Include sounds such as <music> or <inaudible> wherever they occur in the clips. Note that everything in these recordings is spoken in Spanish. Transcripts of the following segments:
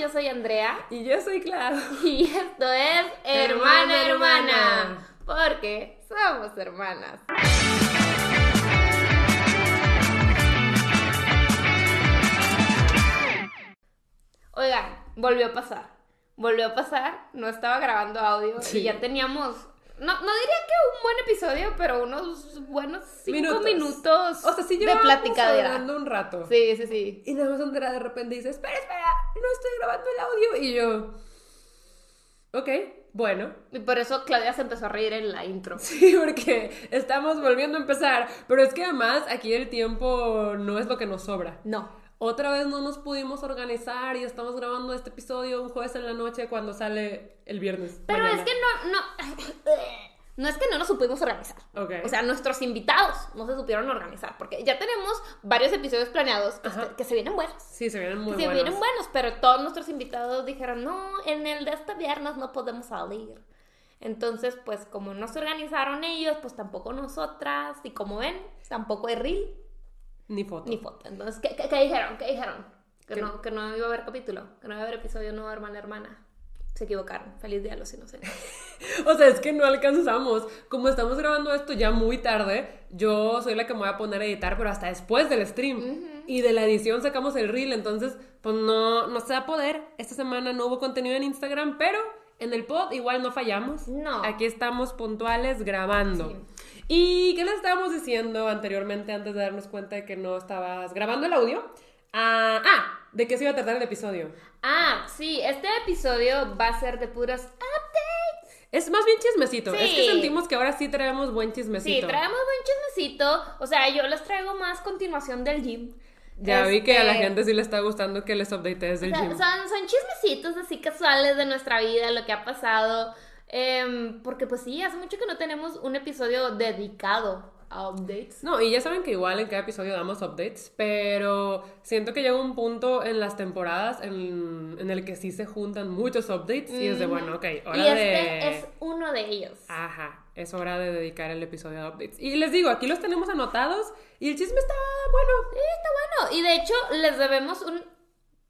Yo soy Andrea. Y yo soy Clau. <laughs> Y esto es Hermana Hermana. Porque somos hermanas. Oigan, volvió a pasar. Volvió a pasar. No estaba grabando audio Sí. y ya teníamos. No, no diría que un buen episodio, pero unos buenos cinco Minutos. minutos, O sea, sí de platicadera. hablando un rato. Sí, sí, sí. Y nada más Andrea de repente dice, espera, espera, no estoy grabando el audio. Y yo, ok, bueno. Y por eso Claudia se empezó a reír en la intro. Sí, porque estamos volviendo a empezar. Pero es que además aquí el tiempo no es lo que nos sobra. No. Otra vez no nos pudimos organizar y estamos grabando este episodio un jueves en la noche cuando sale el viernes. Pero mañana. es que no, no. <laughs> No es que no nos supimos organizar. Ok. O sea, nuestros invitados no se supieron organizar. Porque ya tenemos varios episodios planeados que, se, que se vienen buenos. Sí, se vienen muy que se buenos. vienen buenos, pero todos nuestros invitados dijeron, no, en el de este viernes no podemos salir. Entonces, pues como no se organizaron ellos, pues tampoco nosotras. Y como ven, tampoco hay reel Ni foto. ni foto. Entonces, ¿qué, qué, qué dijeron? ¿Qué dijeron? Que ¿Qué? no, que no iba a haber capítulo, que no iba a haber episodio, no iba a haber mala hermana. Se equivocaron. Feliz día a los inocentes. O sea, es que no alcanzamos. Como estamos grabando esto ya muy tarde, yo soy la que me voy a poner a editar, pero hasta después del stream. Y de la edición sacamos el reel, entonces, pues no, no se va a poder. Esta semana no hubo contenido en Instagram, pero en el pod igual no fallamos. No. Aquí estamos puntuales grabando. ¿Y qué les estábamos diciendo anteriormente antes de darnos cuenta de que no estabas grabando el audio? Ah, ah, de qué se iba a tratar el episodio. Ah, sí, este episodio va a ser de puros updates. Es más bien chismecito. Es que Sí. sentimos que ahora sí traemos buen Sí, chismecito. traemos buen chismecito. O sea, yo les traigo más continuación del gym. Ya vi que a la Este, gente sí le está gustando que les update desde el o sea, gym. son, son chismecitos así casuales de nuestra vida, lo que ha pasado. Em, porque pues sí, hace mucho que no tenemos un episodio dedicado a updates. No, y ya saben que igual en cada episodio damos updates, pero siento que llega un punto en las temporadas en, en el que sí se juntan muchos updates y es de, bueno, ok, hora y este de... es uno de ellos. Ajá, es hora de dedicar el episodio a updates. Y les digo, aquí los tenemos anotados y el chisme está bueno. Sí, está bueno. Y de hecho, les debemos un,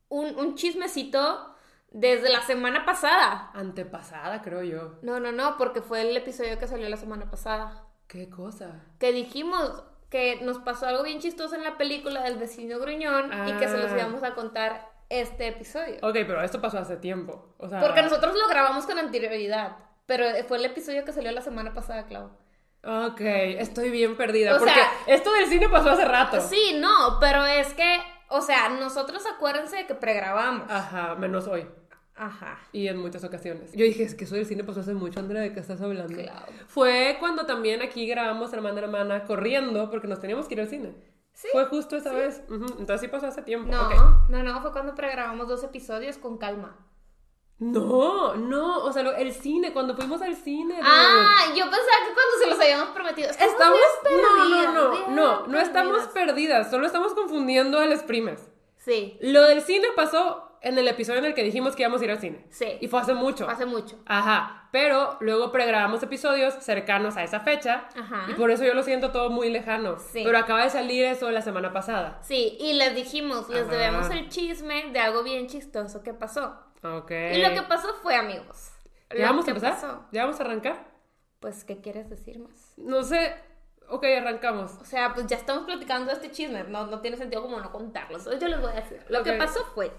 un, un chismecito desde la semana pasada. Antepasada, creo yo. No, no, no, porque fue el episodio que salió la semana pasada. ¿Qué cosa? Que dijimos que nos pasó algo bien chistoso en la película del vecino gruñón y que se los Ah. íbamos íbamos a contar este episodio. Ok, pero esto pasó hace tiempo. O sea, Porque nosotros lo grabamos con anterioridad. Pero fue el episodio que salió la semana pasada, Clau. Ok, estoy bien perdida. O porque sea- esto del cine pasó hace rato. Sí, no, pero es que, o sea, nosotros acuérdense de que pregrabamos. Ajá, menos hoy. Ajá. Y en muchas ocasiones. Yo dije, es que eso del cine pasó hace mucho, Andrea, ¿de qué estás hablando? Claro. Fue cuando también aquí grabamos Hermana Hermana corriendo porque nos teníamos que ir al cine. Sí, Fue justo esa vez. Ujú, Entonces sí pasó hace tiempo. No, Ok. no, no, fue cuando pregrabamos dos episodios con calma. No, no, o sea, lo- el cine, cuando fuimos al cine. Ah, yo pensaba que cuando se los habíamos prometido. Estamos, No, no, no, bien no, no estamos perdidas. solo estamos confundiendo a las primas. Sí, Lo del cine pasó en el episodio en el que dijimos que íbamos a ir al cine. Sí. Y fue hace mucho. hace mucho. Ajá, pero luego pregrabamos episodios cercanos a esa fecha Ajá. y por eso yo lo siento todo muy lejano. Sí. Pero acaba de salir eso la semana pasada. Sí, y les dijimos, les Ajá. debemos el chisme de algo bien chistoso que pasó. Ok. Y lo que pasó fue, amigos. ¿Ya vamos a que empezar? pasó- ¿Ya vamos a arrancar? Pues, ¿qué quieres decir más? No sé. Ok, arrancamos. O sea, pues ya estamos platicando este chisme. No, no tiene sentido como no contarlo. Yo les voy a decir. Lo que Ok. pasó fue.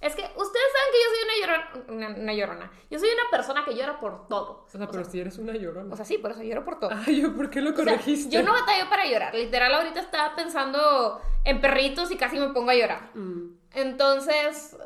Es que ustedes saben que yo soy una llorona. Una, una llorona. Yo soy una persona que llora por todo. O sea, pero si eres una llorona. O sea, sí, por eso lloro por todo. <laughs> Ay, yo, ¿por qué lo O sea, corregiste? yo no batallo para llorar. Literal, ahorita estaba pensando en perritos y casi me pongo a llorar. Mm. Entonces,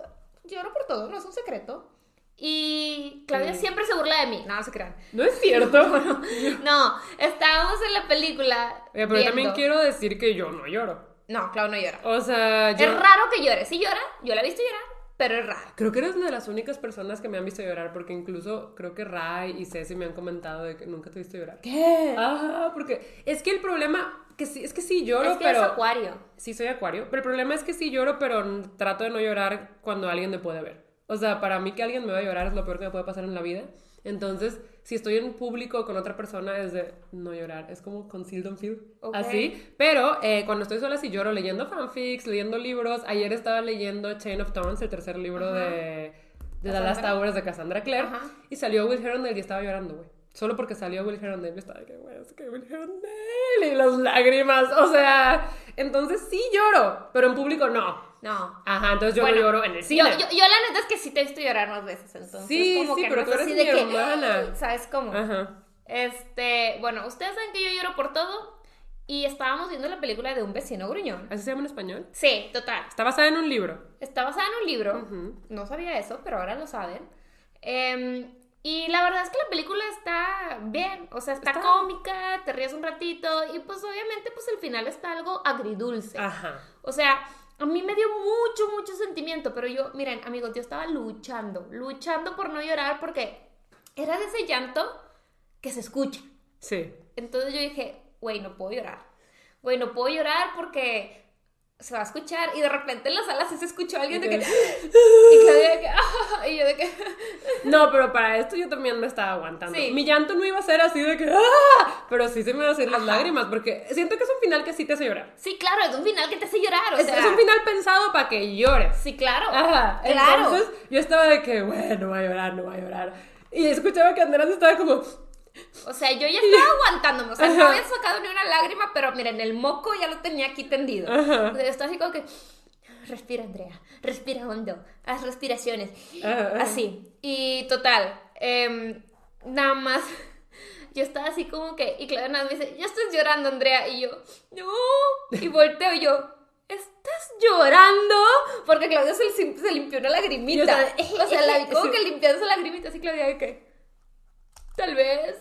lloro por todo, no es un secreto. Y Claudia Sí. siempre se burla de mí. No, no se crean. No es cierto. <laughs> No, estábamos en la película. Pero también quiero decir que yo no lloro. No, Clau no llora. O sea, yo. Es raro que llore. Sí llora, yo la he visto llorar, pero es raro. Creo que eres una de las únicas personas que me han visto llorar, porque incluso creo que Rai y Ceci me han comentado de que nunca te he visto llorar. ¿Qué? Ajá, porque es que el problema que sí, es que sí lloro, es que pero es acuario. sí soy acuario, pero el problema es que sí lloro, pero trato de no llorar cuando alguien me puede ver. O sea, para mí que alguien me va a llorar es lo peor que me puede pasar en la vida. Entonces, si estoy en público con otra persona es de no llorar, es como conceal don't feel, Ok. así. Pero eh, cuando estoy sola sí lloro leyendo fanfics, leyendo libros. Ayer estaba leyendo Chain of Thorns, el tercer libro Ajá. de, de. Last Hours de Cassandra Clare. Ajá. Y salió Will Herondale y estaba llorando, güey. Solo porque salió Will Herondale, yo estaba de que, güey, es que Will Herondale y las lágrimas, o sea, entonces sí lloro, pero en público no. No. Ajá, entonces yo Bueno, no lloro en el cine. yo, yo la neta es que sí te he visto llorar más veces, entonces. Sí, como sí, que pero no tú es eres mi de que, hermana. ¿Sabes cómo? Ajá. Este, bueno, ustedes saben que yo lloro por todo y estábamos viendo la película de un vecino gruñón. ¿Así se llama en español? Sí, total. Está basada en un libro. Está basada en un libro. No sabía eso, pero ahora lo saben. Em, y la verdad es que la película está bien, o sea, está, Está- cómica, te ríes un ratito y pues obviamente pues el final está algo agridulce. Ajá. O sea, a mí me dio mucho, mucho sentimiento, pero yo, miren, amigos, yo estaba luchando, luchando por no llorar porque era de ese llanto que se escucha. Sí. Entonces yo dije, güey, no puedo llorar. Güey, no puedo llorar porque se va a escuchar. Y de repente en la sala sí se escuchó alguien de que... Y Claudia de que... "Ah", <laughs> y yo de que... <laughs> No, pero para esto yo también me estaba aguantando. Sí. Mi llanto no iba a ser así de que ¡ah! Pero sí se me iban a hacer las Ajá. lágrimas porque siento que es un final que sí te hace llorar. Sí, claro, es un final que te hace llorar, o Es, sea... es un final pensado para que llores. Sí, claro. Ajá. Claro. Entonces yo estaba de que, bueno, no va a llorar, no va a llorar. Y escuchaba que Andrés estaba como, O sea, yo ya estaba aguantándome. O sea, no Ajá. había sacado ni una lágrima, pero miren, el moco ya lo tenía aquí tendido. Ajá. O sea, estaba así como que... Respira, Andrea. Respira hondo. Haz respiraciones. Ajá. Así. Y total. em, nada más. <laughs> Yo estaba así como que. Y Claudia nada más me dice, ya estás llorando, Andrea. Y yo, no. Y volteo y yo. ¿Estás llorando? Porque Claudia se, se limpió una lagrimita. O sea, la vi <laughs> como que limpiando esa lagrimita. Así Claudia de que. Tal vez.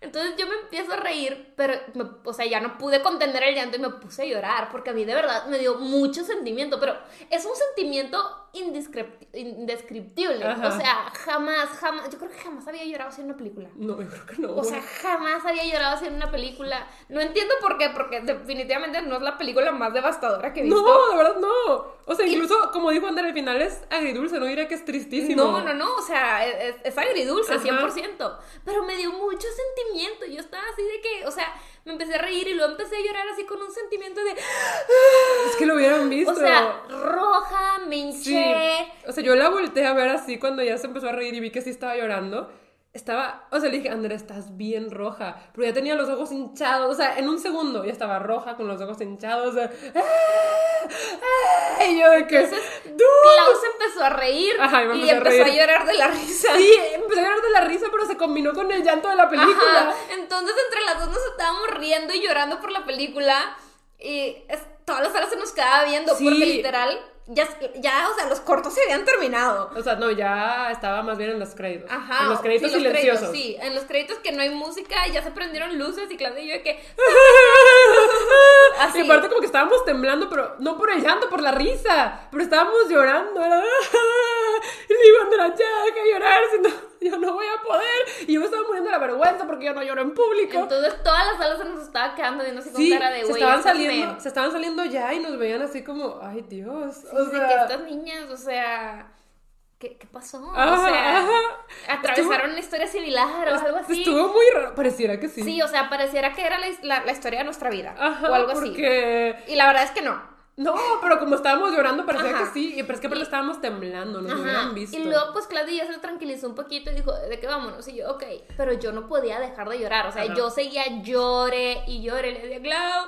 Entonces yo me empiezo a reír, pero, me- o sea, ya no pude contener el llanto y me puse a llorar, porque a mí de verdad me dio mucho sentimiento, pero es un sentimiento indescriptible. Ajá. O sea, jamás, jamás, yo creo que jamás había llorado así en una película. no, yo creo que no. O sea, jamás había llorado en una película. No entiendo por qué, porque definitivamente no es la película más devastadora que he visto. no, de verdad no. O sea, incluso como dijo Andrés, al final es agridulce, no diría que es tristísimo. No, no, no, o sea, es, es agridulce, Ajá. 100%. Pero me dio mucho sentimiento. Yo estaba así de que, o sea, me empecé a reír y luego empecé a llorar así con un sentimiento de. Es que lo hubieran <gasps> visto. O sea, roja, me hinché. Sí. O sea, yo la volteé a ver así cuando ya se empezó a reír y vi que sí estaba llorando. Estaba, o sea, le dije, Andrea, estás bien roja. Pero ya tenía los ojos hinchados. O sea, en un segundo ya estaba roja con los ojos hinchados. de, "Ah, ah", Y yo de que. Klaus empezó a reír Ajá, y a empezó a, llorar de la risa. Sí, empecé a llorar de la risa, pero se combinó con el llanto de la película. Ajá. Entonces, entre las dos nos estábamos riendo y llorando por la película. Y es- todas las horas se nos quedaba viendo, Sí. porque literal, ya, ya, o sea, los cortos se habían terminado. O sea, no, ya estaba más bien en los créditos. Ajá. En los créditos sí, los silenciosos. créditos, sí, en los créditos que no hay música, ya se prendieron luces y Claudia y yo de que. <laughs> Así. Y aparte como que estábamos temblando, pero no por el llanto, por la risa. Pero estábamos llorando. Era... Y le iban de la chaca a llorar, si no, yo no voy a poder. Y yo me estaba muriendo de la vergüenza porque yo no lloro en público. Entonces todas las salas se nos estaba quedando viendo así con Sí, cara de se güey. estaban estas saliendo, se estaban saliendo ya y nos veían así como, ay Dios. Sí, o sea, que estas niñas, o sea. ¿Qué, qué pasó? Ajá, o sea, ajá. atravesaron una historia similar o algo así. estuvo muy raro. Pareciera que sí. Sí, o sea, pareciera que era la, la- la historia de nuestra vida. Ajá, o algo así. porque... Y la verdad es que no. No, pero como estábamos llorando parecía Ajá. que sí. Y pero es que aparte estábamos temblando, nos hubieran visto. Y luego, pues Claudia ya se tranquilizó un poquito y dijo, ¿de qué vámonos? Y yo, ok. Pero yo no podía dejar de llorar. O sea, Ajá. yo seguía llore y llore. Le decía, Clau,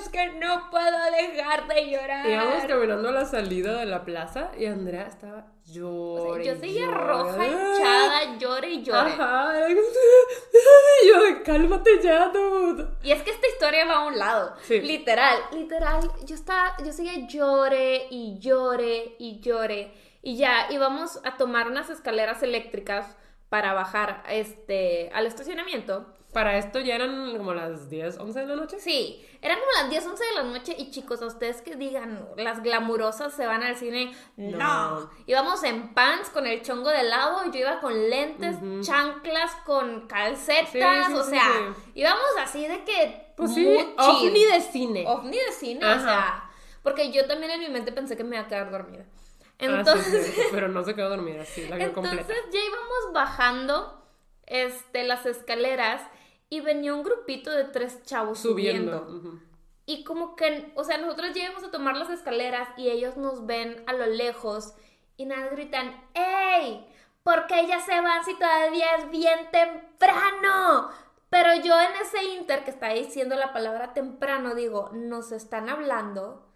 es que no puedo dejar de llorar. Íbamos caminando a la salida de la plaza y Andrea estaba O sea, yo seguía roja, hinchada, llore y llore. Ajá. <laughs> Yo cálmate ya, dude. Y es que esta historia va a un lado. Sí. Literal, literal. Yo estaba, yo seguía llore y llore y llore. Y ya íbamos a tomar unas escaleras eléctricas para bajar este, al estacionamiento. Para esto ya eran como las 10, 11 de la noche. Sí, eran como las 10, 11 de la noche y chicos, a ustedes que digan, las glamurosas se van al cine, no. No. Íbamos en pants con el chongo de lado, yo iba con lentes, chanclas, con calcetas, Sí, sí, o sí, sea, íbamos así de que... Pues sí, ovni de cine. ovni de cine, o sea, porque yo también en mi mente pensé que me iba a quedar dormida. Ah, sí, Entonces, sí, pero no se quedó dormida, sí, la <laughs> entonces completa. ya íbamos bajando este, las escaleras y venía un grupito de tres chavos Subiendo. subiendo. Y como que, o sea, nosotros llegamos a tomar las escaleras y ellos nos ven a lo lejos y nada gritan, ¡Ey! ¿Por qué ya se van si todavía es bien temprano? Pero yo en ese inter que está diciendo la palabra temprano digo, nos están hablando.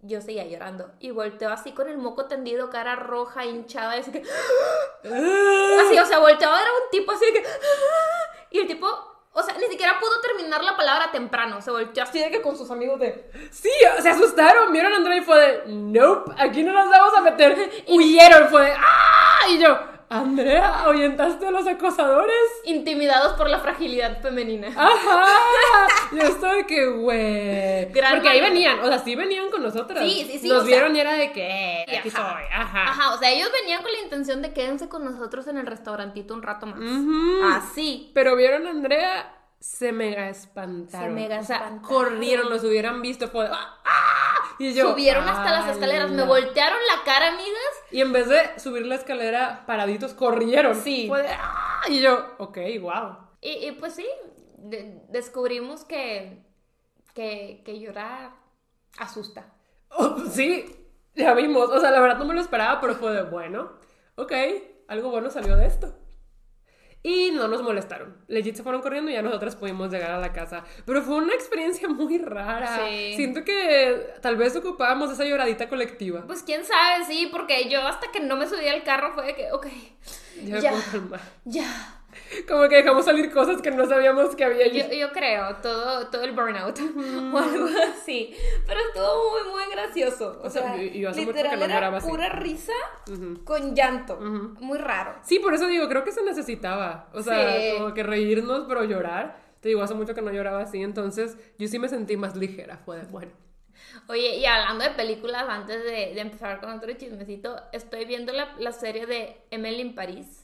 Yo seguía llorando y volteo así con el moco tendido, cara roja, hinchada, y así que... <gasps> Así, o sea, volteaba, era un tipo así que... <gasps> Y el tipo, o sea, ni siquiera pudo terminar la palabra temprano. Se volteó así de que con sus amigos de... Sí, se asustaron, vieron a Andrea y fue de, nope, aquí no nos vamos a meter. Huyeron, fue de, ¡ah! Y yo, Andrea, ¿ahuyentaste a los acosadores? Intimidados por la fragilidad femenina. Ajá. <laughs> Yo estoy que, güey. Porque ahí venían, o sea, sí venían con nosotras. Sí, sí, sí, Nos sea- vieron y era de que, eh, aquí Ajá. soy, ajá. Ajá, o sea, ellos venían con la intención de quédense con nosotros en el restaurantito un rato más. Ujú. Así. Pero vieron a Andrea, se mega espantaron. Se mega o sea, espantaron. corrieron, los hubieran visto, fue de, ¡ah! Y yo, Subieron hasta las escaleras, me voltearon la cara, amigas. Y en vez de subir la escalera paraditos, corrieron. Sí. Fue de, ¡ah! Y yo, ok, wow. Y, y pues sí, de- descubrimos que, que, que llorar asusta. Oh, sí, ya vimos. O sea, la verdad no me lo esperaba, pero fue de, bueno, ok, algo bueno salió de esto. Y no nos molestaron. Legit se fueron corriendo y ya nosotras pudimos llegar a la casa. Pero fue una experiencia muy rara. Sí. Siento que tal vez ocupábamos esa lloradita colectiva. Pues quién sabe, sí, porque yo hasta que no me subí al carro fue de que, ok, Ya, me ya. puedo calmar. ya. <laughs> Como que dejamos salir cosas que no sabíamos que había allí. Yo, yo creo, todo, todo el burnout <laughs> o algo así. Pero estuvo muy, muy gracioso. O, O sea, yo literal no era así. pura risa Ujú. con llanto. Ujú. Muy raro. Sí, por eso digo, creo que se necesitaba. O sea, Sí. como que reírnos, pero llorar. Te digo, hace mucho que no lloraba así, entonces yo sí me sentí más ligera. Fue de, bueno. Oye, y hablando de películas, antes de, de empezar con otro chismecito, estoy viendo la, la serie de Emily en París.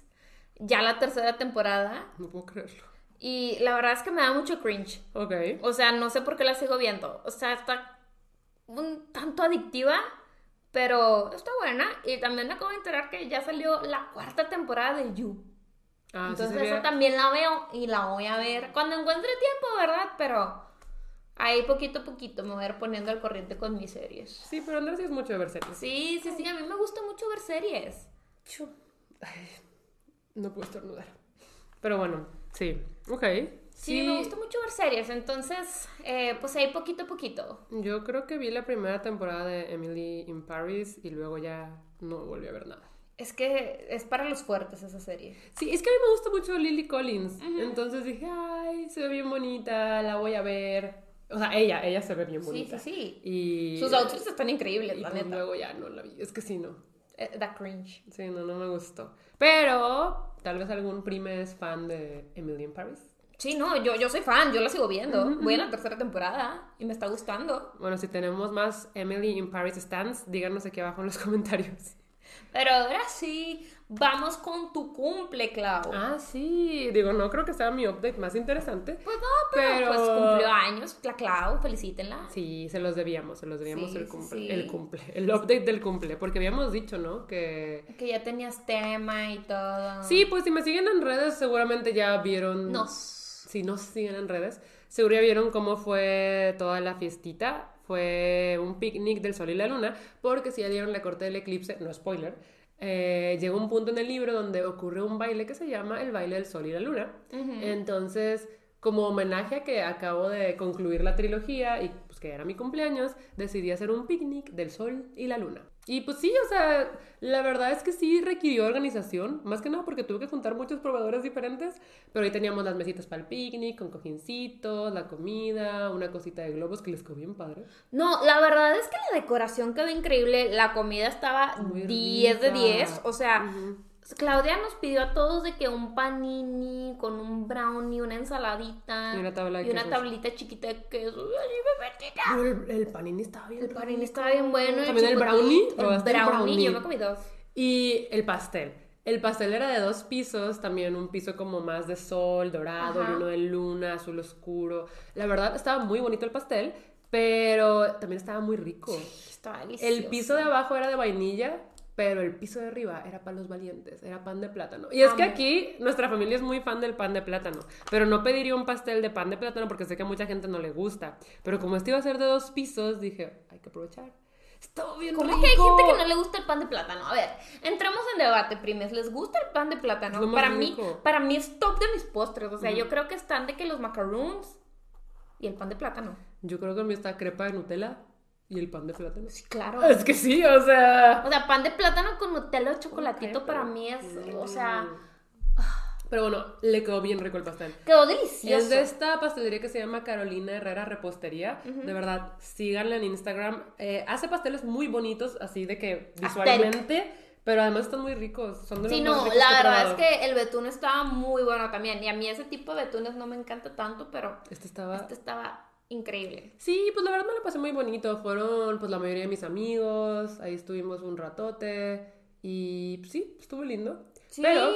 Ya la tercera temporada. No puedo creerlo. Y la verdad es que me da mucho cringe. Ok. O sea, no sé por qué la sigo viendo. O sea, está un tanto adictiva, pero está buena. Y también me acabo de enterar que ya salió la cuarta temporada de You. Ah, Entonces esa también la veo y la voy a ver cuando encuentre tiempo, ¿verdad? Pero ahí poquito a poquito me voy a ir poniendo al corriente con mis series. Sí, pero Andrés sí es mucho de ver series. Sí, sí, sí, a mí me gusta mucho ver series. Ay, no puedo estornudar. Pero bueno, sí. Ok. Sí, me gusta mucho ver series, entonces, eh, pues ahí poquito a poquito. Yo creo que vi la primera temporada de Emily in Paris y luego ya no volví a ver nada. Es que es para los fuertes esa serie. Sí, es que a mí me gusta mucho Lily Collins. Entonces dije, ay, se ve bien bonita, la voy a ver. O sea, ella, ella se ve bien Sí, bonita. sí, sí. Y, Sus outfits están increíbles, y la pues neta. luego ya no la vi. Es que sí, no. Eh, Da cringe. Sí, no, no me gustó. Pero tal vez algún prime es fan de Emily in Paris. Sí, no, yo, yo soy fan, yo la sigo viendo. Voy a la tercera temporada y me está gustando. Bueno, si tenemos más Emily in Paris stands, díganos aquí abajo en los <laughs> comentarios. Pero ahora sí, vamos con tu cumple, Clau. Ah, sí. Digo, no creo que sea mi update más interesante. Pues no, pero, Pero- pues cumplió años, la Clau, felicítenla. Sí, se los debíamos, se los debíamos Sí, el cumple, sí. el cumple, el update del cumple, porque habíamos dicho, ¿no? Que Que ya tenías tema y todo. sí, pues si me siguen en redes seguramente ya vieron. Nos. Si no siguen en redes, seguro ya vieron cómo fue toda la fiestita. Fue un picnic del sol y la luna, porque si ya dieron la corte del eclipse, no spoiler, eh, llegó un punto en el libro donde ocurre un baile que se llama el baile del sol y la luna. Entonces, como homenaje a que acabo de concluir la trilogía y pues que era mi cumpleaños, decidí hacer un picnic del sol y la luna. Y pues sí, o sea, la verdad es que sí requirió organización, más que nada porque tuve que juntar muchos proveedores diferentes, pero ahí teníamos las mesitas para el picnic, con cojincitos, la comida, una cosita de globos que les quedó bien padre. No, la verdad es que la decoración quedó increíble, la comida estaba Muy 10 de rica. 10, o sea, Claudia nos pidió a todos de que un panini con un brownie, una ensaladita Y una tabla y una tablita chiquita de queso. Y así, bebetita. Pero el, el panini estaba bien El panini estaba bien bueno. ¿También el brownie? El ¿Probaste brownie, yo me comí dos. Y el pastel. El pastel era de dos pisos, también un piso como más de sol, dorado, y uno de luna, azul oscuro. La verdad estaba muy bonito el pastel, pero también estaba muy rico. Estaba delicioso. El piso de abajo era de vainilla, pero el piso de arriba era para los valientes, era pan de plátano. Y es que aquí nuestra familia es muy fan del pan de plátano, pero no pediría un pastel de pan de plátano porque sé que a mucha gente no le gusta. Pero como este iba a ser de dos pisos, dije, hay que aprovechar. Estaba bien ¿Cómo rico. que hay gente que no le gusta el pan de plátano? A ver, entremos en debate, primes. ¿Les gusta el pan de plátano? Para mí, para mí es top de mis postres. O sea, yo creo que están de que los macaroons y el pan de plátano. Yo creo que mí está crepa de Nutella y el pan de plátano. Sí, claro. Es que sí, o sea... O sea, pan de plátano con Nutella o chocolatito para mí es, o sea, Pero bueno, le quedó bien rico el pastel. quedó Y delicioso. es de esta pastelería que se llama Carolina Herrera Repostería. De verdad, síganla en Instagram. Eh, hace pasteles muy bonitos, así de que visualmente, pero además están muy ricos. Son de los Sí, no, ricos la verdad es que el betún estaba muy bueno también. Y a mí ese tipo de betunes no me encanta tanto, pero Este estaba... este estaba increíble. Sí, pues la verdad me lo pasé muy bonito. Fueron pues la mayoría de mis amigos, ahí estuvimos un ratote y pues, sí, estuvo lindo. Sí. Pero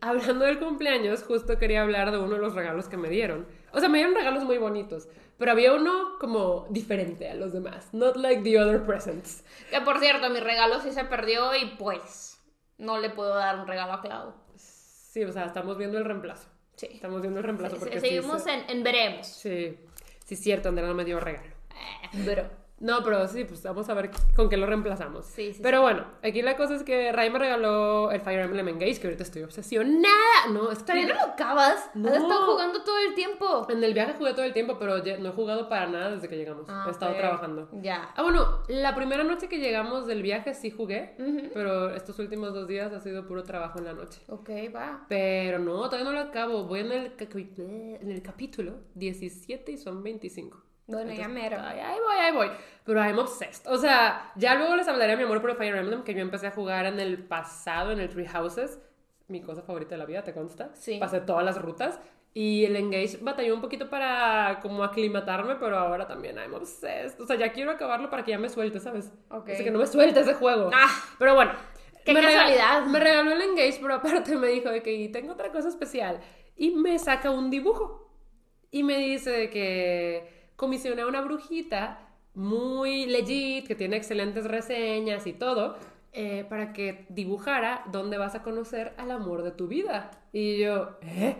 hablando del cumpleaños, justo quería hablar de uno de los regalos que me dieron. O sea, me dieron regalos muy bonitos, pero había uno como diferente a los demás. Not like the other presents. Que por cierto, mi regalo sí se perdió y pues no le puedo dar un regalo a Clau. Sí, o sea, estamos viendo el reemplazo. Sí. Estamos viendo el reemplazo Sí, porque sí, sí seguimos se- en, en veremos. Sí, sí es cierto, Andrea no me dio regalo. Pero. No, pero sí, pues vamos a ver con qué lo reemplazamos. Sí, sí, Pero bueno, aquí la cosa es que Ray me regaló el Fire Emblem Engage, que ahorita estoy obsesionada. No, es que ¿Todavía no lo acabas? No. Has estado jugando todo el tiempo. en el viaje jugué todo el tiempo, pero no he jugado para nada desde que llegamos. Ah, he estado ok. trabajando. Ya. Ah, bueno, la primera noche que llegamos del viaje sí jugué, pero estos últimos dos días ha sido puro trabajo en la noche. Ok, va. Pero no, todavía no lo acabo. Voy en el, en el capítulo 17 y son 25. Bueno, ya mero. Ay, ahí voy, ahí voy. Pero I'm obsessed. O sea, ya luego les hablaré de mi amor por el Fire Emblem, que yo empecé a jugar en el pasado, en el Tree Houses. Mi cosa favorita de la vida, ¿te consta? Sí. Pasé todas las rutas. Y el Engage batalló un poquito para como aclimatarme, pero ahora también I'm obsessed. O sea, ya quiero acabarlo para que ya me suelte, ¿sabes? Ok. Así que no me suelte ese juego. Ah. Pero bueno. Qué me casualidad. me regaló el Engage, pero aparte me dijo de que "Y tengo otra cosa especial. Y me saca un dibujo. Y me dice de que comisioné a una brujita muy legit, que tiene excelentes reseñas y todo, eh, para que dibujara dónde vas a conocer al amor de tu vida. Y yo, ¿eh?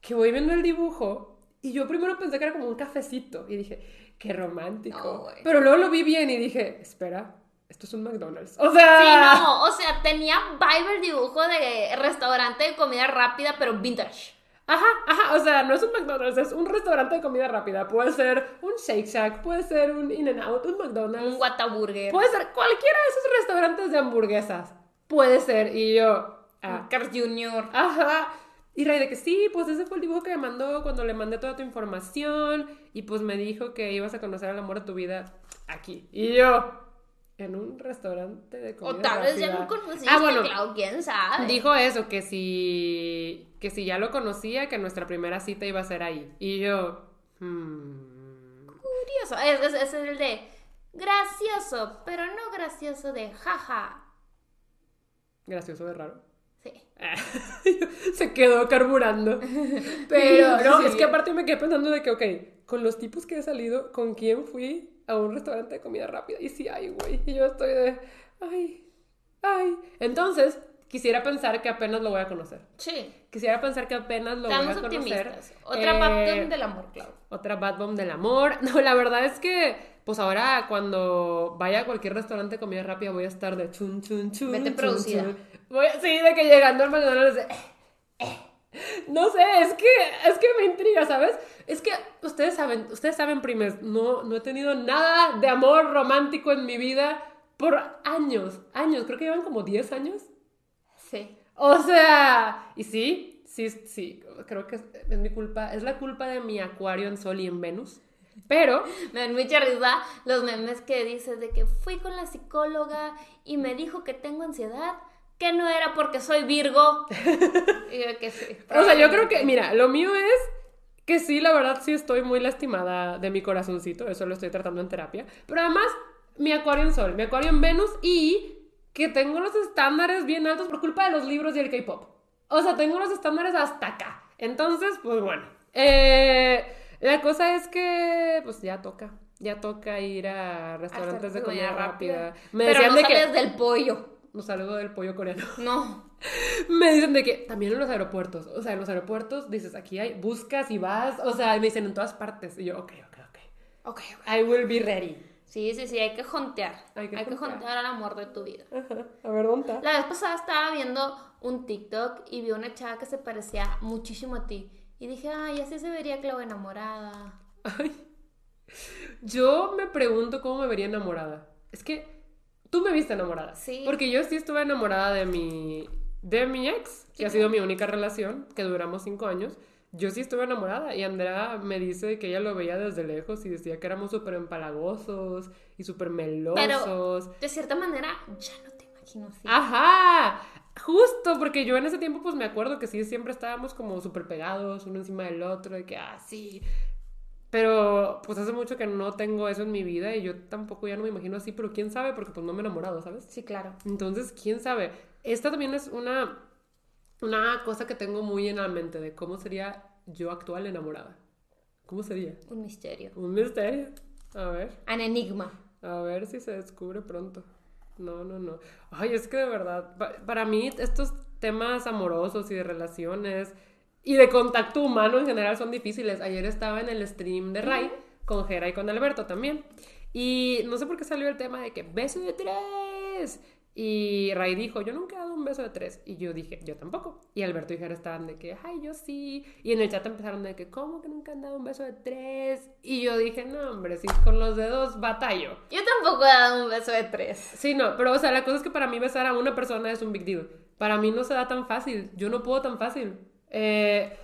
Que voy viendo el dibujo y yo primero pensé que era como un cafecito y dije, qué romántico. No. Pero luego lo vi bien y dije, espera, esto es un McDonald's. O sea... Sí, no, o sea, tenía vibe el dibujo de restaurante de comida rápida, pero vintage. Ajá, ajá, o sea, no es un McDonald's, es un restaurante de comida rápida. Puede ser un Shake Shack, puede ser un In-N-Out, un McDonald's. Un Whataburger. Puede ser cualquiera de esos restaurantes de hamburguesas. Puede ser. Y yo, ah, Carl Jr. ajá. Y Ray de que sí, pues ese fue el dibujo que me mandó cuando le mandé toda tu información. Y pues me dijo que ibas a conocer al amor de tu vida aquí. Y yo, en un restaurante de comida O tal vez ya no conociste, Ah, bueno, Clau, quién sabe. Dijo eso, que si, que si ya lo conocía, que nuestra primera cita iba a ser ahí. Y yo, hmm, Curioso. Es, es- es el de gracioso, pero no gracioso de jaja. gracioso de raro. Sí. <laughs> Se quedó carburando. <laughs> Pero, no, Sí. es que aparte me quedé pensando de que, ok, con los tipos que he salido, ¿con quién fui a un restaurante de comida rápida? Y sí, ay, güey. Y yo estoy de, ay, ay. Entonces, quisiera pensar que apenas lo voy a conocer. Sí. Quisiera pensar que apenas lo voy a conocer. optimistas. Otra Eh, Baptón del amor, Clau. Otra Bad Bomb del amor. <laughs> No, la verdad es que, pues ahora cuando vaya a cualquier restaurante de comida rápida voy a estar de chun, chun, chun. Vete chun, producida. chun. Voy a- sí, de que llegando al McDonald's de, eh, eh. No sé, es que, es que me intriga, ¿sabes? Es que ustedes saben, ustedes saben, primes, no, no he tenido nada de amor romántico en mi vida por años, años, creo que llevan como 10 años. Sí. O sea, y sí, sí, sí, creo que es, es mi culpa, es la culpa de mi acuario en Sol y en Venus. Pero, <laughs> Me dan mucha risa los memes que dices de que fui con la psicóloga y me dijo que tengo ansiedad, que no era porque soy Virgo. <laughs> y yo que sí. o sea, yo creo que, mira, lo mío es que sí, la verdad, sí estoy muy lastimada de mi corazoncito, eso lo estoy tratando en terapia. Pero además, mi acuario en Sol, mi acuario en Venus y que tengo los estándares bien altos por culpa de los libros y el K-pop. O sea, tengo los estándares hasta acá. Entonces, pues bueno. Eh, la cosa es que, pues ya toca. Ya toca ir a restaurantes de comida rápida. Me Pero decían no de que. del pollo. No salgo del pollo coreano. <laughs> No. me dicen de que también en los aeropuertos, o sea, en los aeropuertos dices, aquí hay, buscas y vas, o sea, me dicen en todas partes. Y yo, ok, ok, ok. Ok, ok. I will be ready. Sí, sí, sí, hay que jontear. Hay Hay que que, jontear. jontear al amor de tu vida. Ajá. A ver, ¿dónde está? La vez pasada estaba viendo un TikTok y vi una chava que se parecía muchísimo a ti. Y dije, ay, así se vería Clau enamorada. Ay. Yo me pregunto cómo me vería enamorada. Es que tú me viste enamorada. Sí. Porque yo sí estuve enamorada de mi, de mi ex, que ha sido mi única relación, que duramos cinco años. Yo sí estuve enamorada y Andrea me dice que ella lo veía desde lejos y decía que éramos súper empalagosos y súper melosos. De cierta manera, ya no te imagino así. Ajá, justo, porque yo en ese tiempo pues me acuerdo que sí, siempre estábamos como súper pegados, uno encima del otro, de que, ah, sí. Pero pues hace mucho que no tengo eso en mi vida y yo tampoco ya no me imagino así, pero quién sabe, porque pues no me he enamorado, ¿sabes? Sí, claro. Entonces, quién sabe. Esta también es una, una cosa que tengo muy en la mente de cómo sería yo actual enamorada. ¿Cómo sería? Un misterio. Un misterio. A ver. Un enigma. A ver si se descubre pronto. No, no, no. Ay, es que de verdad, pa- para mí estos temas amorosos y de relaciones y de contacto humano en general son difíciles. Ayer estaba en el stream de Ray con Jera y con Alberto también. Y no sé por qué salió el tema de que beso de tres. Y Ray dijo, yo nunca he dado un beso de tres. Y yo dije, yo tampoco. Y Alberto y Jera estaban de que, ay, yo sí. Y en el chat empezaron de que, ¿cómo que nunca han dado un beso de tres? Y yo dije, no, hombre, si con los dedos batallo. Yo tampoco he dado un beso de tres. Sí, no, pero o sea, la cosa es que para mí besar a una persona es un big deal. Para mí no se da tan fácil, yo no puedo tan fácil. Eh,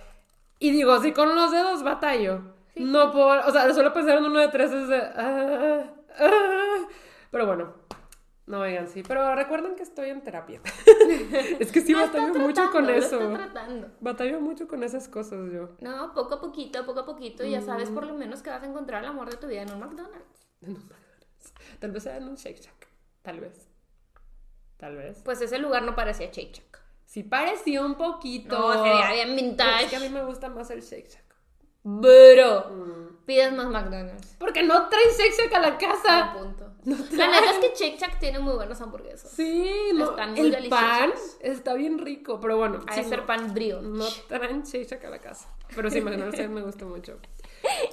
y digo, si con los dedos batallo, no puedo, o sea, solo pensar en uno de tres es de... ah, ah. pero bueno, no oigan, sí, pero recuerden que estoy en terapia. <laughs> es que sí batallo mucho con eso. Batallo mucho con esas cosas yo. No, poco a poquito, poco a poquito, ya sabes por lo menos que vas a encontrar el amor de tu vida en un McDonald's. <laughs> En un McDonald's. Tal vez sea en un Shake Shack, tal vez. Tal vez. Pues ese lugar no parecía Shake Shack. Sí parecía un poquito. No, sería bien vintage. Es que a mí me gusta más el Shake Shack. Pero Mm. pides más McDonald's. Porque no traen Shake Shack a la casa. punto. No La neta es que Shake Shack tiene muy buenas hamburguesas. Sí, no. Están muy el pan está bien rico, pero bueno. Ha sí, de ser no, pan brío. no traen Shake Shack a la casa. Pero sí, McDonald's me gusta mucho.